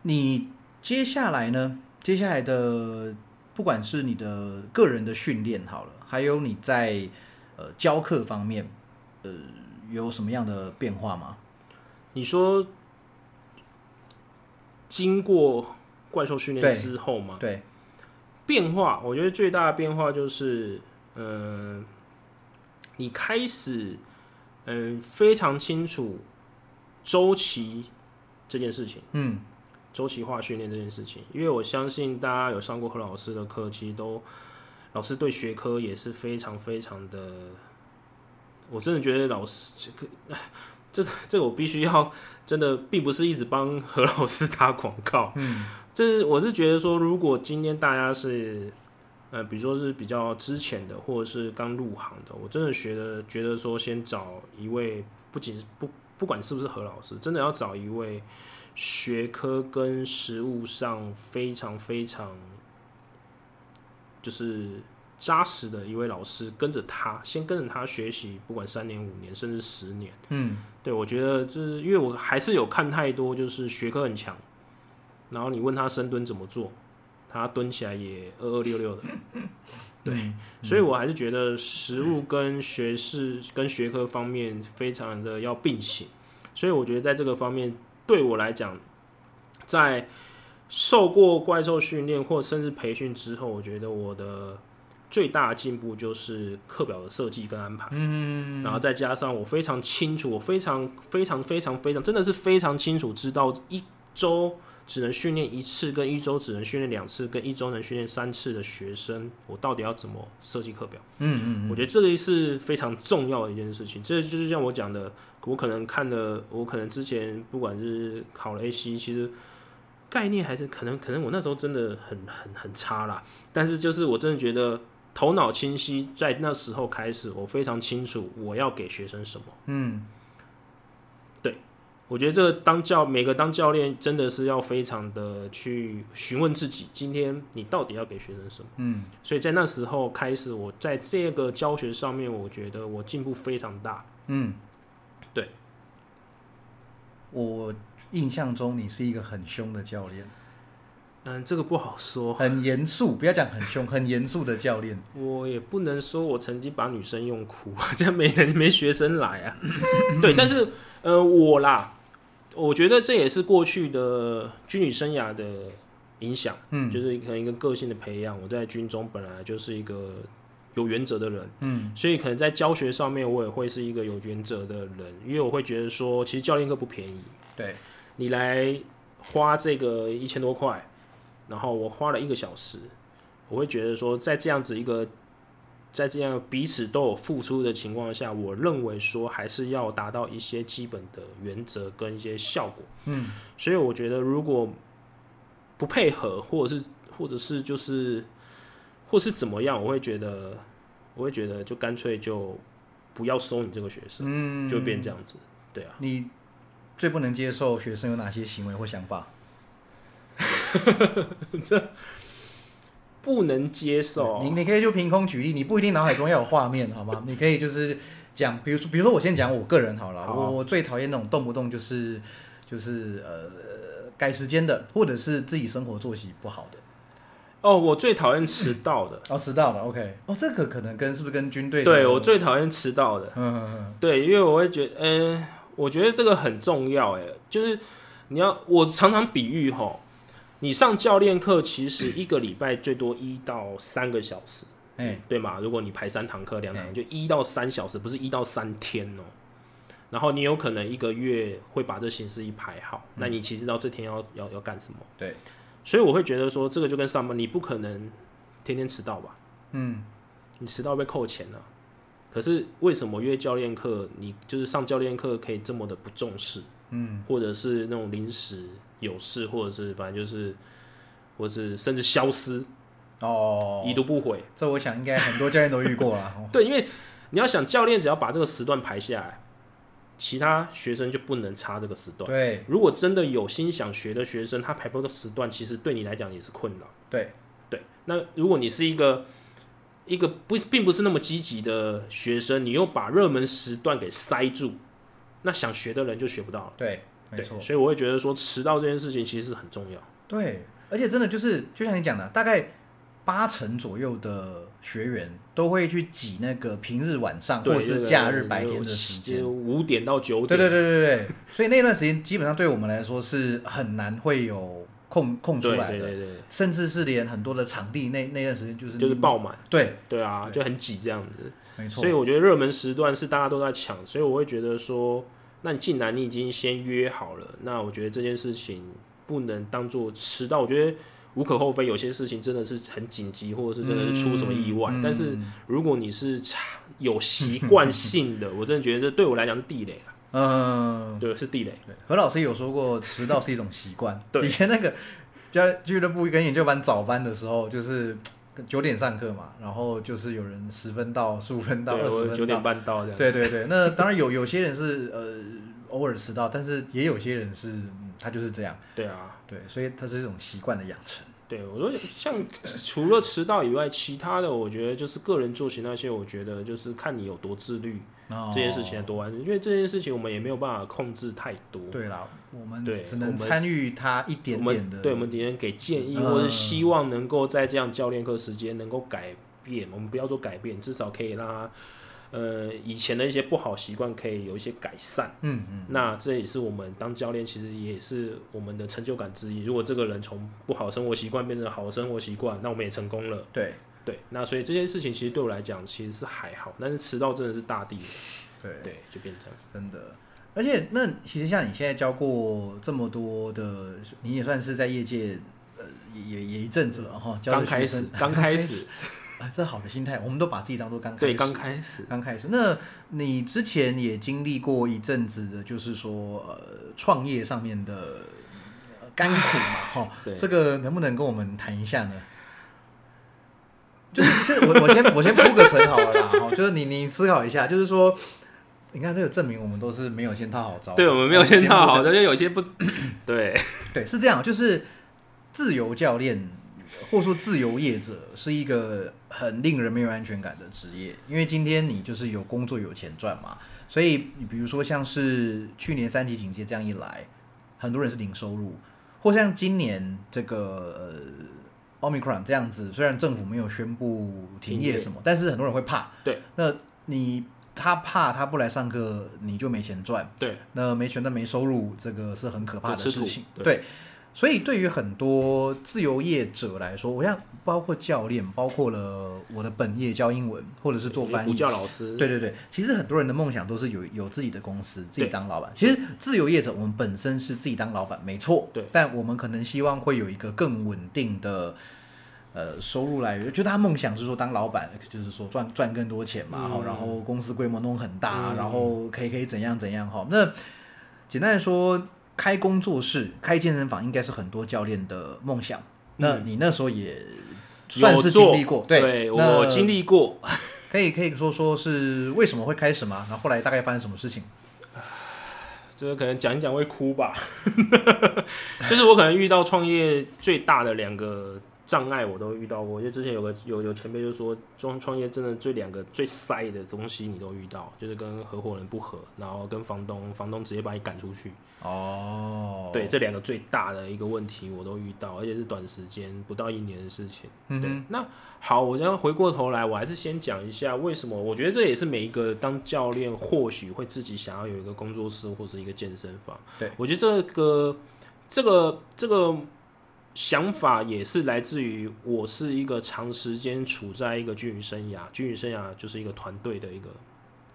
你接下来呢？接下来的不管是你的个人的训练好了，还有你在呃教课方面，呃有什么样的变化吗？你说经过怪兽训练之后吗，对，变化，我觉得最大的变化就是，嗯、你开始，嗯、非常清楚周期这件事情，嗯周期化训练这件事情，因为我相信大家有上过何老师的课，其实都老师对学科也是非常非常的，我真的觉得老师这个。这个这个我必须要真的，并不是一直帮何老师打广告，嗯这是我是觉得说，如果今天大家是，呃，比如说是比较之前的，或者是刚入行的，我真的觉得觉得说，先找一位，不仅是不不管是不是何老师，真的要找一位学科跟实务上非常非常就是扎实的一位老师，跟着他，先跟着他学习，不管三年、五年，甚至十年。嗯对，我觉得就是因为我还是有看太多，就是学科很强，然后你问他深蹲怎么做，他蹲起来也二二六六的，对，嗯所以我还是觉得实物跟学士跟学科方面非常的要并行，所以我觉得在这个方面对我来讲，在受过怪兽训练或甚至培训之后，我觉得我的最大的进步就是课表的设计跟安排。嗯然后再加上我非常清楚，我非常非常非常非常真的是非常清楚知道一周只能训练一次，跟一周只能训练两次，跟一周能训练三次的学生，我到底要怎么设计课表？嗯嗯我觉得这个是非常重要的一件事情。这就是像我讲的，我可能看了，我可能之前不管是考了 AC，其实概念还是可能可能我那时候真的很很很差啦。但是就是我真的觉得头脑清晰，在那时候开始，我非常清楚我要给学生什么。嗯我觉得这个当教每个当教练真的是要非常的去询问自己，今天你到底要给学生什么。嗯所以在那时候开始，我在这个教学上面，我觉得我进步非常大。嗯，对。我印象中你是一个很凶的教练，嗯，这个不好说，很严肃，不要讲很凶，很严肃的教练。我也不能说我曾经把女生用哭，这样没人没学生来啊。对，但是呃，我啦，我觉得这也是过去的军旅生涯的影响，嗯。就是可能一个个性的培养。我在军中本来就是一个有原则的人，嗯。所以可能在教学上面，我也会是一个有原则的人，因为我会觉得说，其实教练课不便宜，对，你来花这个一千多块，然后我花了一个小时，我会觉得说，在这样子一个，在这样彼此都有付出的情况下，我认为说还是要达到一些基本的原则跟一些效果。嗯所以我觉得如果不配合，或者是或者是就是或是怎么样，我会觉得我会觉得就干脆就不要收你这个学生，嗯，就变这样子。对啊，你最不能接受学生有哪些行为或想法？不能接受。你你可以就凭空举例，你不一定脑海中要有画面，好吗？你可以就是讲，比如说，比如说我先讲我个人好了，好我我最讨厌那种动不动就是就是呃改时间的，或者是自己生活作息不好的。哦，我最讨厌迟到的。哦，迟到的，OK。哦，这个可能跟是不是跟军队？对我最讨厌迟到的。嗯嗯嗯对，因为我会觉得，嗯、我觉得这个很重要，哎，就是你要，我常常比喻吼，你上教练课其实一个礼拜最多一到三个小时，哎对吗？如果你排三堂课、两堂，哎就一到三小时，不是一到三天哦。然后你有可能一个月会把这形式一排好，那你其实知道这天要要要干什么。对，所以我会觉得说，这个就跟上班，你不可能天天迟到吧？嗯你迟到被扣钱了、可是为什么约教练课，你就是上教练课可以这么的不重视，嗯或者是那种临时有事，或者是反正就是，或是甚至消失，哦，已读不回。这我想应该很多教练都遇过了。哦 对，因为你要想教练只要把这个时段排下来，其他学生就不能插这个时段。对如果真的有心想学的学生，他排不到时段，其实对你来讲也是困扰。对，对，那如果你是一个一个不并不是那么积极的学生，你又把热门时段给塞住，那想学的人就学不到了。对，没，错。所以我会觉得说迟到这件事情其实是很重要。对，而且真的就是，就像你讲的，大概八成左右的学员都会去挤那个平日晚上对或是假日白天的时间。五点到九点，对对对对对，所以那段时间基本上对我们来说是很难会有空空出来的，对对对，甚至是连很多的场地那那段时间就是就是爆满，对，对啊，就很挤这样子。没错。所以我觉得热门时段是大家都在抢，所以我会觉得说，那你既然你已经先约好了，那我觉得这件事情不能当做迟到，我觉得无可厚非。有些事情真的是很紧急，或者是真的是出什么意外，嗯但是如果你是有习惯性的，我真的觉得对我来讲是地雷了，嗯，对，是地雷。对，何老师有说过，迟到是一种习惯。对以前那个 教俱乐部跟研究班早班的时候，就是九点上课嘛，然后就是有人十分到、十五分到、二十分我九点到。半到这样。对对对，那当然有有些人是呃偶尔迟到，但是也有些人是、嗯、他就是这样。对啊，对，所以他是一种习惯的养成。对，我说像除了迟到以外，其他的我觉得就是个人作息那些，我觉得就是看你有多自律，哦这件事情的多完成，因为这件事情我们也没有办法控制太多。对啦，我们对只能参与他一点我点的。们对我们敌人给建议，嗯或者是希望能够在这样教练课时间能够改变。我们不要说改变，至少可以让他呃以前的一些不好习惯可以有一些改善。嗯嗯，那这也是我们当教练，其实也是我们的成就感之一。如果这个人从不好生活习惯变成好生活习惯，那我们也成功了。对对，那所以这件事情其实对我来讲其实是还好，但是迟到真的是大地雷，对对，就变成。真的。而且，那其实像你现在教过这么多的，你也算是在业界，呃，也也也一阵子了哈。刚开始刚开始，啊，这好的心态，我们都把自己当做刚开始。对，刚开始，刚开始。那你之前也经历过一阵子的，就是说呃，创业上面的呃甘苦嘛，哈。对这个能不能跟我们谈一下呢？就是，就我我先我先铺个层好了啦，哈，就是你你思考一下，就是说，你看这个证明我们都是没有先套好招，对我们没有先套好的，的，就有些不，对，对，是这样，就是自由教练或说自由业者是一个很令人没有安全感的职业，因为今天你就是有工作有钱赚嘛，所以你比如说像是去年三级警戒这样一来，很多人是零收入，或像今年这个呃 Omicron 这样子，虽然政府没有宣布停业什么，但是很多人会怕，对，那你他怕他不来上课，你就没钱赚。对，那没钱但没收入，这个是很可怕的事情。对。对，所以对于很多自由业者来说，我像包括教练，包括了我的本业教英文，或者是做翻补译。教老师，对对对，其实很多人的梦想都是有有自己的公司，自己当老板。其实自由业者，我们本身是自己当老板，没错。对但我们可能希望会有一个更稳定的呃收入来源。就他梦想是说当老板，就是说赚赚更多钱嘛，嗯然后然后公司规模弄很大，嗯然后可以可以怎样怎样哈。那简单来说，开工作室、开健身房应该是很多教练的梦想。那你那时候也算是经历过，对那我经历过，可以可以说说是为什么会开始吗？然后后来大概发生什么事情？这个可能讲一讲会哭吧。就是我可能遇到创业最大的两个障碍，我都遇到过。因为之前有个有有前辈就说，创创业真的最两个最塞的东西你都遇到，就是跟合伙人不合，然后跟房东，房东直接把你赶出去。哦，对，这两个最大的一个问题我都遇到，而且是短时间不到一年的事情。对嗯哼，那好，我这样回过头来，我还是先讲一下为什么我觉得这也是每一个当教练或许会自己想要有一个工作室或是一个健身房。对我觉得这个这个这个想法也是来自于我是一个长时间处在一个军旅生涯，军旅生涯就是一个团队的一个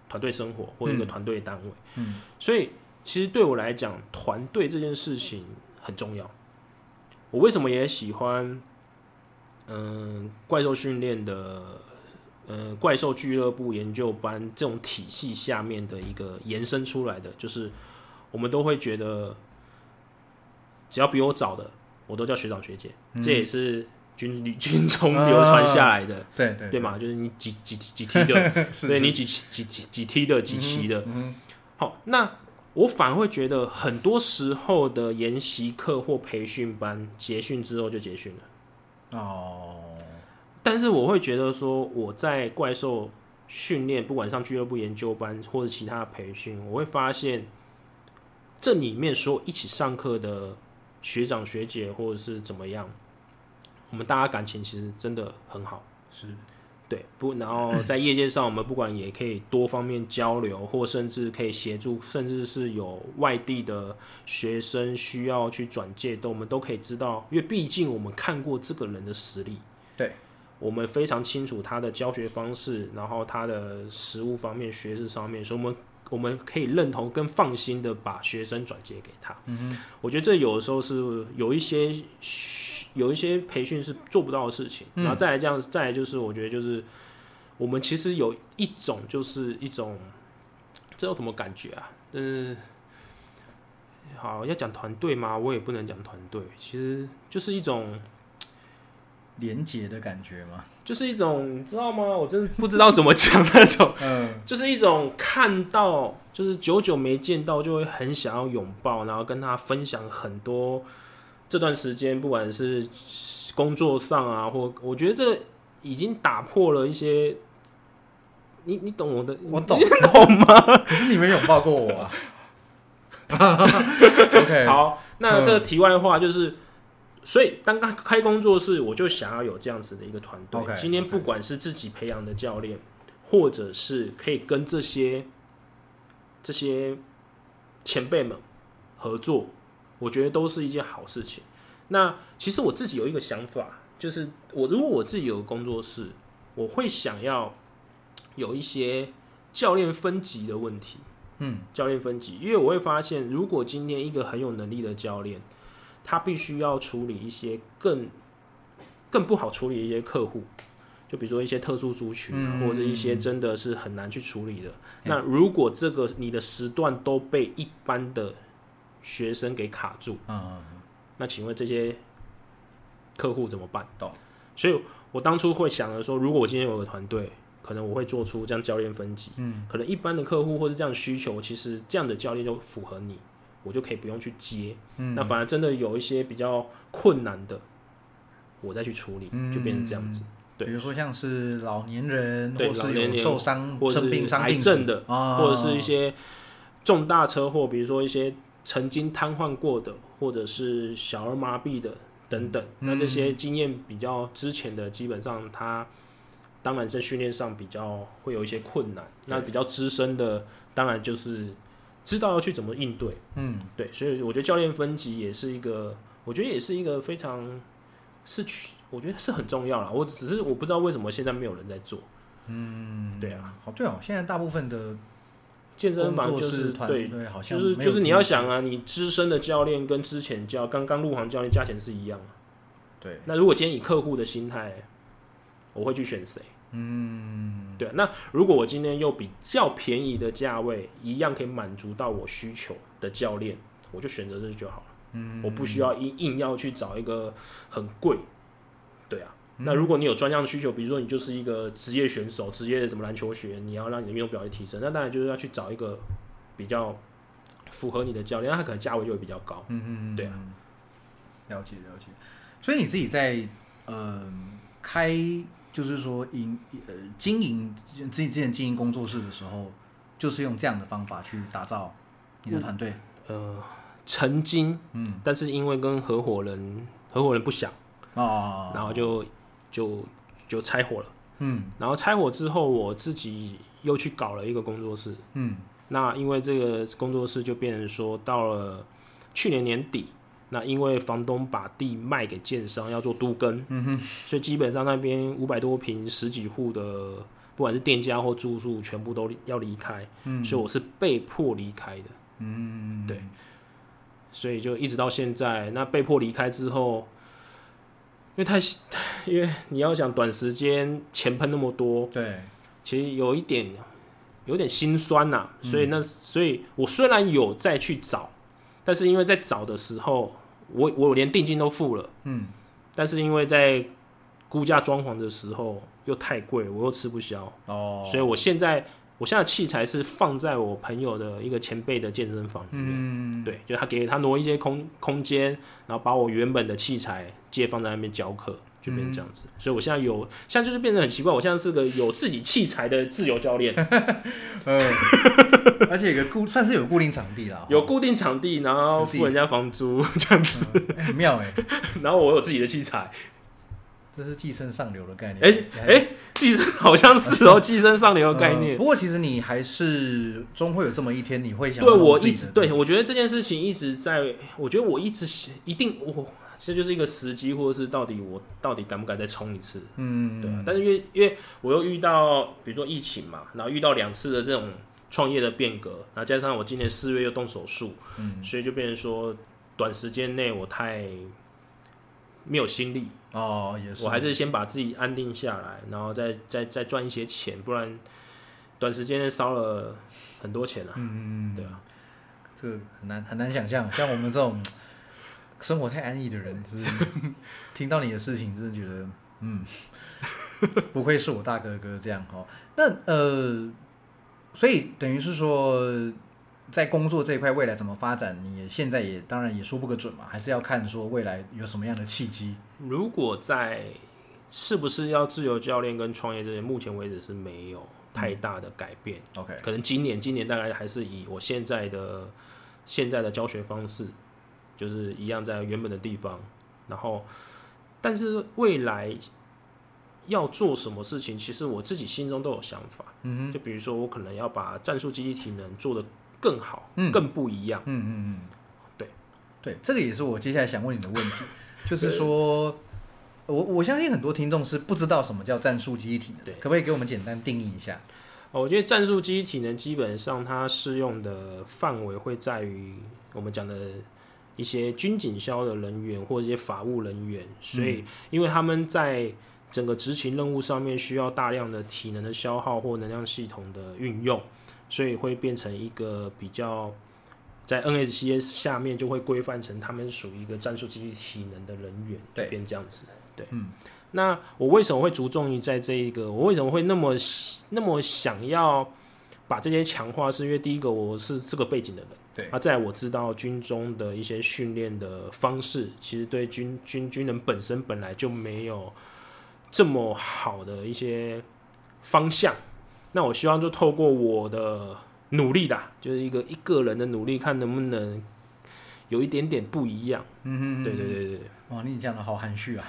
团队生活或一个嗯。团队单位，嗯，所以其实对我来讲，团队这件事情很重要。我为什么也喜欢，嗯、怪兽训练的，呃，怪兽俱乐部研究班这种体系下面的一个延伸出来的，就是我们都会觉得，只要比我早的，我都叫学长学姐，这也是军旅 军中流传下来的，对对对嘛？就是你几几几梯的，是对你几期几几几梯的几期的，嗯好，那我反而会觉得，很多时候的研习课或培训班结训之后就结训了，哦，但是我会觉得说，我在怪兽训练，不管上俱乐部研究班或者其他的培训，我会发现这里面所有一起上课的学长学姐或者是怎么样，我们大家感情其实真的很好。是对，不，然后在业界上，我们不管也可以多方面交流，或甚至可以协助，甚至是有外地的学生需要去转介，都我们都可以知道，因为毕竟我们看过这个人的实力，对，我们非常清楚他的教学方式，然后他的实物方面、学识上面，所以我们我们可以认同跟放心的把学生转接给他。嗯我觉得这有的时候是有一些有一些培训是做不到的事情，然后再来这样，再来就是我觉得就是我们其实有一种就是一种这有什么感觉啊？嗯，好要讲团队吗？我也不能讲团队，其实就是一种连结的感觉吗？就是一种你知道吗？我真的不知道怎么讲那种。嗯，就是一种看到，就是久久没见到，就会很想要拥抱，然后跟他分享很多这段时间，不管是工作上啊，或我觉得这已经打破了一些，你你懂我的，我懂你懂吗？可是你没拥抱过我啊。OK，好，那这个题外话就是，所以当刚开工作室，我就想要有这样子的一个团队。今天不管是自己培养的教练，或者是可以跟这些这些前辈们合作，我觉得都是一件好事情。那其实我自己有一个想法，就是我如果我自己有个工作室，我会想要有一些教练分级的问题。嗯，教练分级，因为我会发现，如果今天一个很有能力的教练，他必须要处理一些更更不好处理的一些客户，就比如说一些特殊族群啊，嗯或者一些真的是很难去处理的。那如果这个你的时段都被一般的学生给卡住，嗯，那请问这些客户怎么办？懂。所以我当初会想着说，如果我今天有个团队，可能我会做出这样教练分级。嗯，可能一般的客户或是这样的需求，其实这样的教练就符合你，我就可以不用去接。嗯那反而真的有一些比较困难的，我再去处理，就变成这样子。对比如说像是老年人，对或是有受伤、或者生病、是癌伤病症的，啊，或者是一些重大车祸，比如说一些曾经瘫痪过的，或者是小儿麻痹的等等。那这些经验比较之前的，基本上他当然在训练上比较会有一些困难。那比较资深的，当然就是知道要去怎么应对。嗯，对，所以我觉得教练分级也是一个，我觉得也是一个非常是去，我觉得是很重要啦。我只是我不知道为什么现在没有人在做。嗯，对啊，好，对哦，现在大部分的健身房就是团对，队好像就是就是你要想啊，你资深的教练跟之前教刚刚入行教练价钱是一样的。对，那如果今天以客户的心态，我会去选谁？嗯，对。那如果我今天又比较便宜的价位，一样可以满足到我需求的教练，我就选择这就好了。嗯，我不需要硬硬要去找一个很贵。对啊。那如果你有专项需求，比如说你就是一个职业选手，职业的什么篮球学，你要让你的运动表现提升，那当然就是要去找一个比较符合你的教练，那他可能价位就会比较高。嗯嗯嗯，对啊，了解了解。所以你自己在呃开，就是说营呃经营自己之前经营工作室的时候，就是用这样的方法去打造你的团队。呃，曾经，嗯，但是因为跟合伙人合伙人不想，哦，然后就就就拆伙了。嗯。然后拆伙之后，我自己又去搞了一个工作室。嗯。那因为这个工作室就变成说，到了去年年底，那因为房东把地卖给建商要做都更，嗯哼，所以基本上那边五百多平十几户的，不管是店家或住宿，全部都要离开，嗯。所以我是被迫离开的。嗯，对所以就一直到现在，那被迫离开之后，因为太，因为你要想短时间钱喷那么多，对，其实有一点有点心酸呐、所以那所以我虽然有再去找，但是因为在找的时候，我我连定金都付了，嗯。但是因为在估价装潢的时候又太贵，我又吃不消，哦，所以我现在我现在器材是放在我朋友的一个前辈的健身房里面。嗯对，就他给他挪一些空空间，然后把我原本的器材借放在那边教课，就变成这样子。所以我现在有，现在就是变得很奇怪，我现在是个有自己器材的自由教练，嗯，而且有个固算是有固定场地啦，有固定场地，然后付人家房租这样子，哎很妙哎，然后我有自己的器材，这是寄生上流的概念。哎哎，寄生好像是哦，寄生上流的概念。呃不过其实你还是终会有这么一天，你会想对我一直对我觉得这件事情一直在，我觉得我一直想一定我这就是一个时机，或者是到底我到底敢不敢再冲一次，嗯，对啊。但是因为因为我又遇到比如说疫情嘛，然后遇到两次的这种创业的变革，然后加上我今年四月又动手术，嗯所以就变成说短时间内我太没有心力，哦也是，我还是先把自己安定下来，然后再再再赚一些钱，不然短时间内烧了很多钱啊。嗯，对啊，这个很难很难想象，像我们这种 生活太安逸的人，就是 听到你的事情，真的觉得嗯，不愧是我大哥哥这样哦。那呃，所以等于是说。在工作这一块，未来怎么发展，你也现在也当然也说不个准嘛，还是要看说未来有什么样的契机。如果在是不是要自由教练跟创业这些，目前为止是没有太大的改变。OK，可能今年今年大概还是以我现在的现在的教学方式，就是一样在原本的地方。然后，但是未来要做什么事情，其实我自己心中都有想法。嗯就比如说，我可能要把战术机体体能做得更好，嗯。更不一样。嗯嗯嗯，对。对，这个也是我接下来想问你的问题，就是说，我我相信很多听众是不知道什么叫战术记忆体的，对。可不可以给我们简单定义一下？哦我觉得战术机体呢基本上它适用的范围会在于我们讲的一些军警消的人员或者一些法务人员，所以因为他们在整个执勤任务上面需要大量的体能的消耗或能量系统的运用，所以会变成一个比较在 NSCS 下面就会规范成他们属于一个战术机体能的人员，对就变这样子。对，嗯。那我为什么会着重于在这一个？我为什么会那么那么想要把这些强化？是因为第一个我是这个背景的人，对啊，再来我知道军中的一些训练的方式，其实对军军军人本身本来就没有这么好的一些方向。那我希望就透过我的努力啦，就是一个一个人的努力，看能不能有一点点不一样。嗯对对对对哇，你讲的好含蓄啊，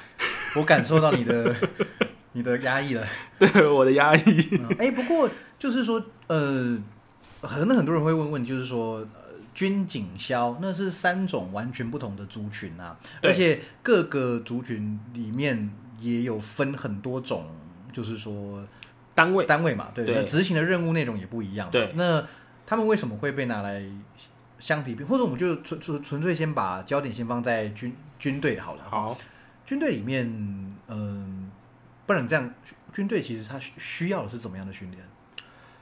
我感受到你的 你的压抑了。对，我的压力。嗯哎、不过就是说，呃，可能很多人会问问，就是说，呃，军警消那是三种完全不同的族群啊，而且各个族群里面也有分很多种，就是说单位单位嘛，对，执行的任务内容也不一样。对那他们为什么会被拿来相提并？或者我们就纯纯纯粹先把焦点先放在军军队好了。好，军队里面，嗯、不然这样，军队其实他需需要的是怎么样的训练？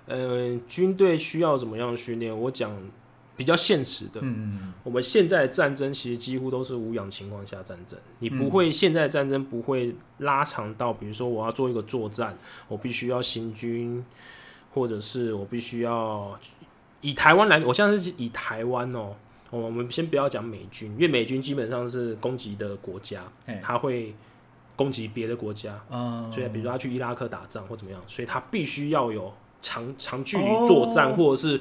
呃，军队需要怎么样的训练？我讲比较现实的。嗯嗯我们现在的战争其实几乎都是无氧情况下战争，你不会、现在的战争不会拉长到，比如说我要做一个作战，我必须要行军，或者是我必须要以台湾来，我现在是以台湾哦，哦我们先不要讲美军，因为美军基本上是攻击的国家，哎他会攻击别的国家，嗯，所以比如说他去伊拉克打仗或怎么样，所以他必须要有长长距离哦。作战、或者是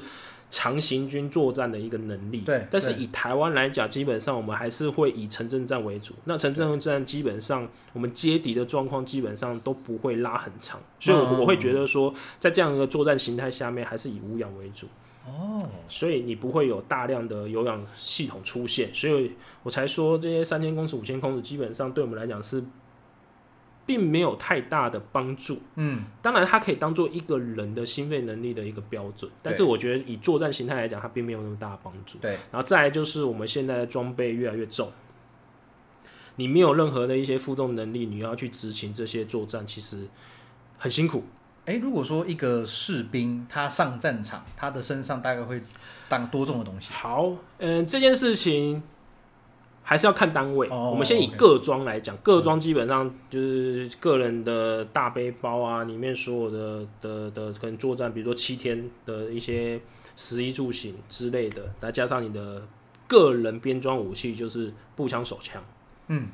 长行军作战的一个能力。对对但是以台湾来讲，基本上我们还是会以城镇战为主。那城镇战基本上我们接敌的状况基本上都不会拉很长，所以我嗯我会觉得说，在这样一个作战形态下面，还是以无氧为主。哦，所以你不会有大量的有氧系统出现，所以我才说这些三千公尺、五千公尺基本上对我们来讲是并没有太大的帮助。嗯，当然，它可以当做一个人的心肺能力的一个标准，但是我觉得以作战形态来讲，它并没有那么大的帮助。对，然后再来就是我们现在的装备越来越重，你没有任何的一些负重能力，你要去执行这些作战，其实很辛苦。哎，如果说一个士兵他上战场，他的身上大概会当多重的东西？好，嗯，这件事情还是要看单位。哦我们先以各装来讲，各装基本上就是个人的大背包啊，里面所有的的的可能作战，比如说七天的一些食衣住行之类的，再加上你的个人编装武器，就是步枪、手枪，嗯，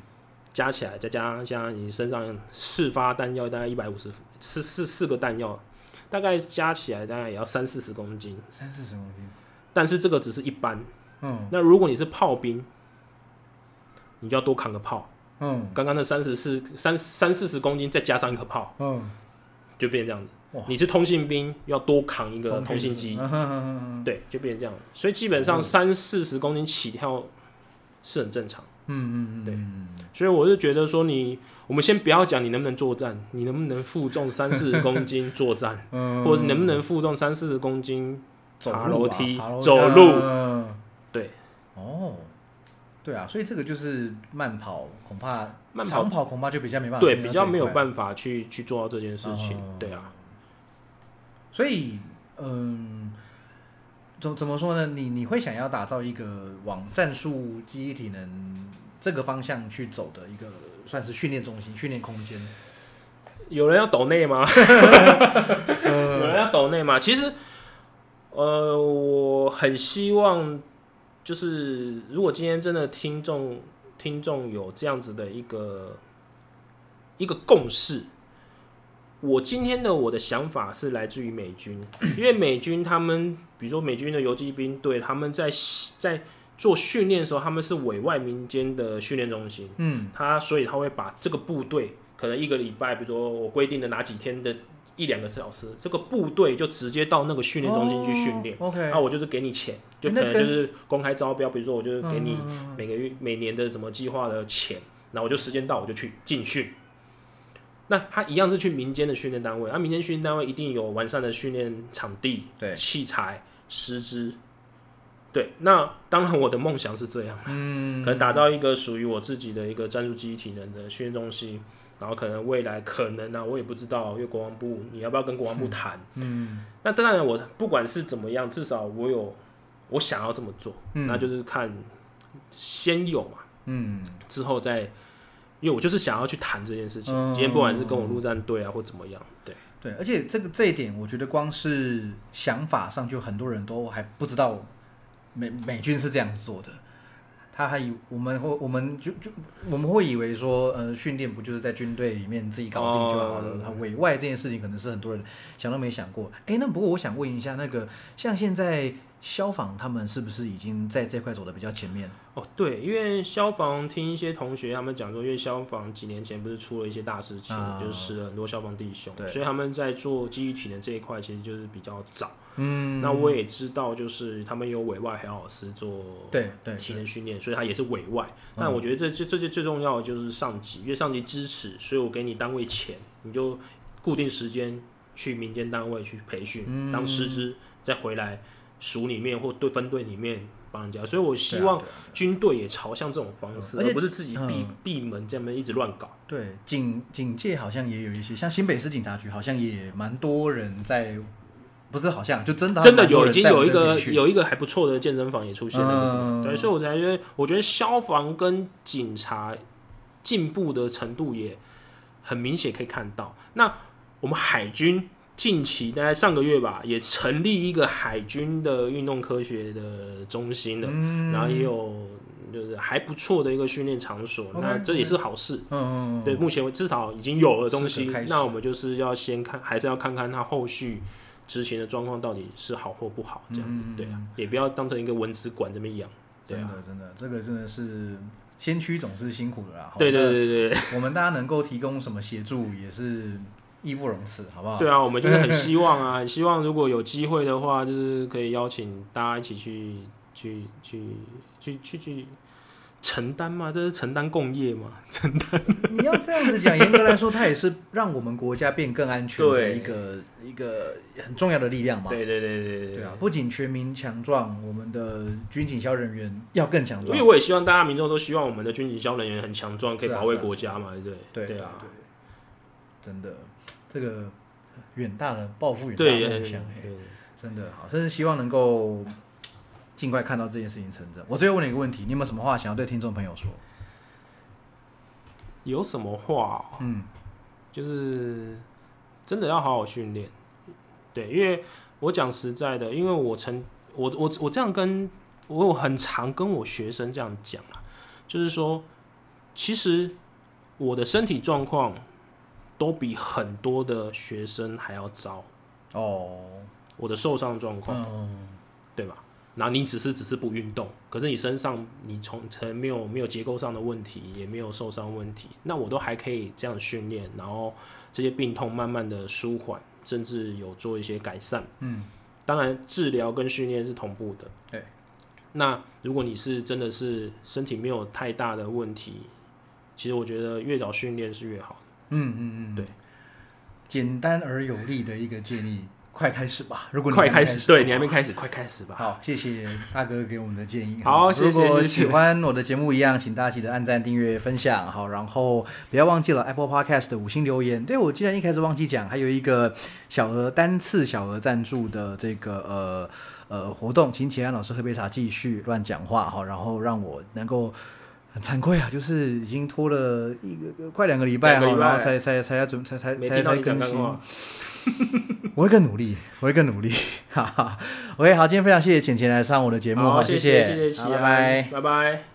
加起来再加上像你身上四发弹药，大概一百五十四四四个弹药，大概加起来大概也要三四十公斤。三四十公斤。但是这个只是一般。嗯，那如果你是炮兵，你就要多扛个炮，嗯。刚刚那三十四三三四十公斤再加上一颗炮，嗯，就变成这样子。你是通信兵，要多扛一个通信机，对，就变成这样。所以基本上三四十公斤起跳是很正常。嗯嗯嗯，对。嗯所以我是觉得说你，我们先不要讲你能不能作战，你能不能负重三四十公斤 作战，嗯，或者能不能负重三四十公斤走楼梯爬走路。嗯。对，哦，对啊，所以这个就是慢跑，恐怕慢跑长跑恐怕就比较没办法，对，比较没有法。办法去去做到这件事情。哦对啊，所以，嗯，怎怎么说呢？你你会想要打造一个往战术、记忆体能这个方向去走的一个，算是训练中心、训练空间。有人要抖内吗？嗯 有人要抖内吗？其实，呃，我很希望，就是如果今天真的听众听众有这样子的一个一个共识，我今天的我的想法是来自于美军，因为美军他们，比如说美军的游击兵队，他们在在做训练的时候，他们是委外民间的训练中心，嗯。他所以他会把这个部队可能一个礼拜，比如说我规定的哪几天的一两个小时，这个部队就直接到那个训练中心去训练。哦 OK，那、我就是给你钱，就可能就是公开招标，比如说我就是给你每个月、每年的什么计划的钱，那我就时间到我就去进训。那他一样是去民间的训练单位，啊，民间训练单位一定有完善的训练场地、对，器材、师资。对，那当然我的梦想是这样。嗯可能打造一个属于我自己的一个战术机体能的训练中心，然后可能未来可能呢、我也不知道，因为国防部你要不要跟国防部谈？嗯那当然，我不管是怎么样，至少我有我想要这么做，嗯那就是看先有嘛，嗯之后再，因为我就是想要去谈这件事情。嗯今天不管是跟我陆战队啊，或怎么样，对，对，而且这个这一点，我觉得光是想法上，就很多人都还不知道美美军是这样子做的。他还以我们会，我们就就我们会以为说，呃，训练不就是在军队里面自己搞定就好了？委外这件事情，可能是很多人想都没想过。哎，那不过我想问一下，那个像现在消防他们是不是已经在这块走的比较前面？哦，对，因为消防听一些同学他们讲说，因为消防几年前不是出了一些大事情，啊就是死了很多消防弟兄，所以他们在做记忆体能这一块其实就是比较早。嗯，那我也知道，就是他们有委外海老师做对对体能训练，所以他也是委外。嗯但我觉得这这这这最重要的就是上级，因为上级支持，所以我给你单位钱，你就固定时间去民间单位去培训，嗯当师资，再回来署里面或对分队里面帮人家。所以我希望军队也朝向这种方式，嗯而不是自己闭嗯闭门这么一直乱搞。对，警警界好像也有一些，像新北市警察局好像也蛮多人在，不是好像就真的真的有，已经有一个有一个还不错的健身房也出现了，对，所以我才觉得，我觉得消防跟警察进步的程度也很明显可以看到。那我们海军近期大概上个月吧，也成立一个海军的运动科学的中心了，嗯。然后也有就是还不错的一个训练场所那这也是好事。嗯嗯嗯。对，目前至少已经有了东西那我们就是要先看，还是要看看它后续执行的状况到底是好或不好，这样对啊，也不要当成一个文字馆这么养，对啊，真的真的，这个真的是先驱总是辛苦的啦。对对对对，我们大家能够提供什么协助也是义不容辞，好不好？对啊，我们就是很希望啊，很希望如果有机会的话，就是可以邀请大家一起去去去去去去承担嘛，这是承担共业嘛，承担你要这样子讲，严格来说，它也是让我们国家变更安全的一个一个很重要的力量嘛。对对对对对对啊，不仅全民强壮，我们的军警消人员要更强壮。因为我也希望大家民众都希望我们的军警消人员很强壮，可以保卫国家嘛，对不对？对对啊。对，真的，这个远大的抱负，远大的对，梦想，对真的好，真是希望能够尽快看到这件事情成真。我最后问你一个问题，你有没有什么话想要对听众朋友说？有什么话哦、嗯就是真的要好好训练。对，因为我讲实在的，因为我曾我我我这样跟我有很常跟我学生这样讲啊，就是说，其实我的身体状况都比很多的学生还要糟，哦，我的受伤状况，嗯，对吧？然后你只是只是不运动，可是你身上你从从没有没有结构上的问题，也没有受伤问题，那我都还可以这样训练，然后这些病痛慢慢的舒缓，甚至有做一些改善。嗯，当然治疗跟训练是同步的。对，那如果你是真的是身体没有太大的问题，其实我觉得越早训练是越好的。嗯嗯嗯，对，简单而有力的一个建议，快开始吧！如果你快开始，对你还没开始，快开始吧。好，谢谢大哥给我们的建议。好谢谢喜欢我的节目一样，请大家记得按赞、订阅、分享。好，然后不要忘记了 Apple Podcast 的五星留言。对我既然一开始忘记讲，还有一个小额单次小额赞助的这个呃呃活动，请启安老师喝杯茶继续乱讲话哈，然后让我能够。很惭愧啊，就是已经拖了一个快两个礼拜哈，两个礼拜然后才才才要准才才才没听更新。我会更努力，我会更努力，哈哈。OK，好，今天非常谢谢浅浅来上我的节目，好，好，谢谢谢谢，拜拜。拜拜。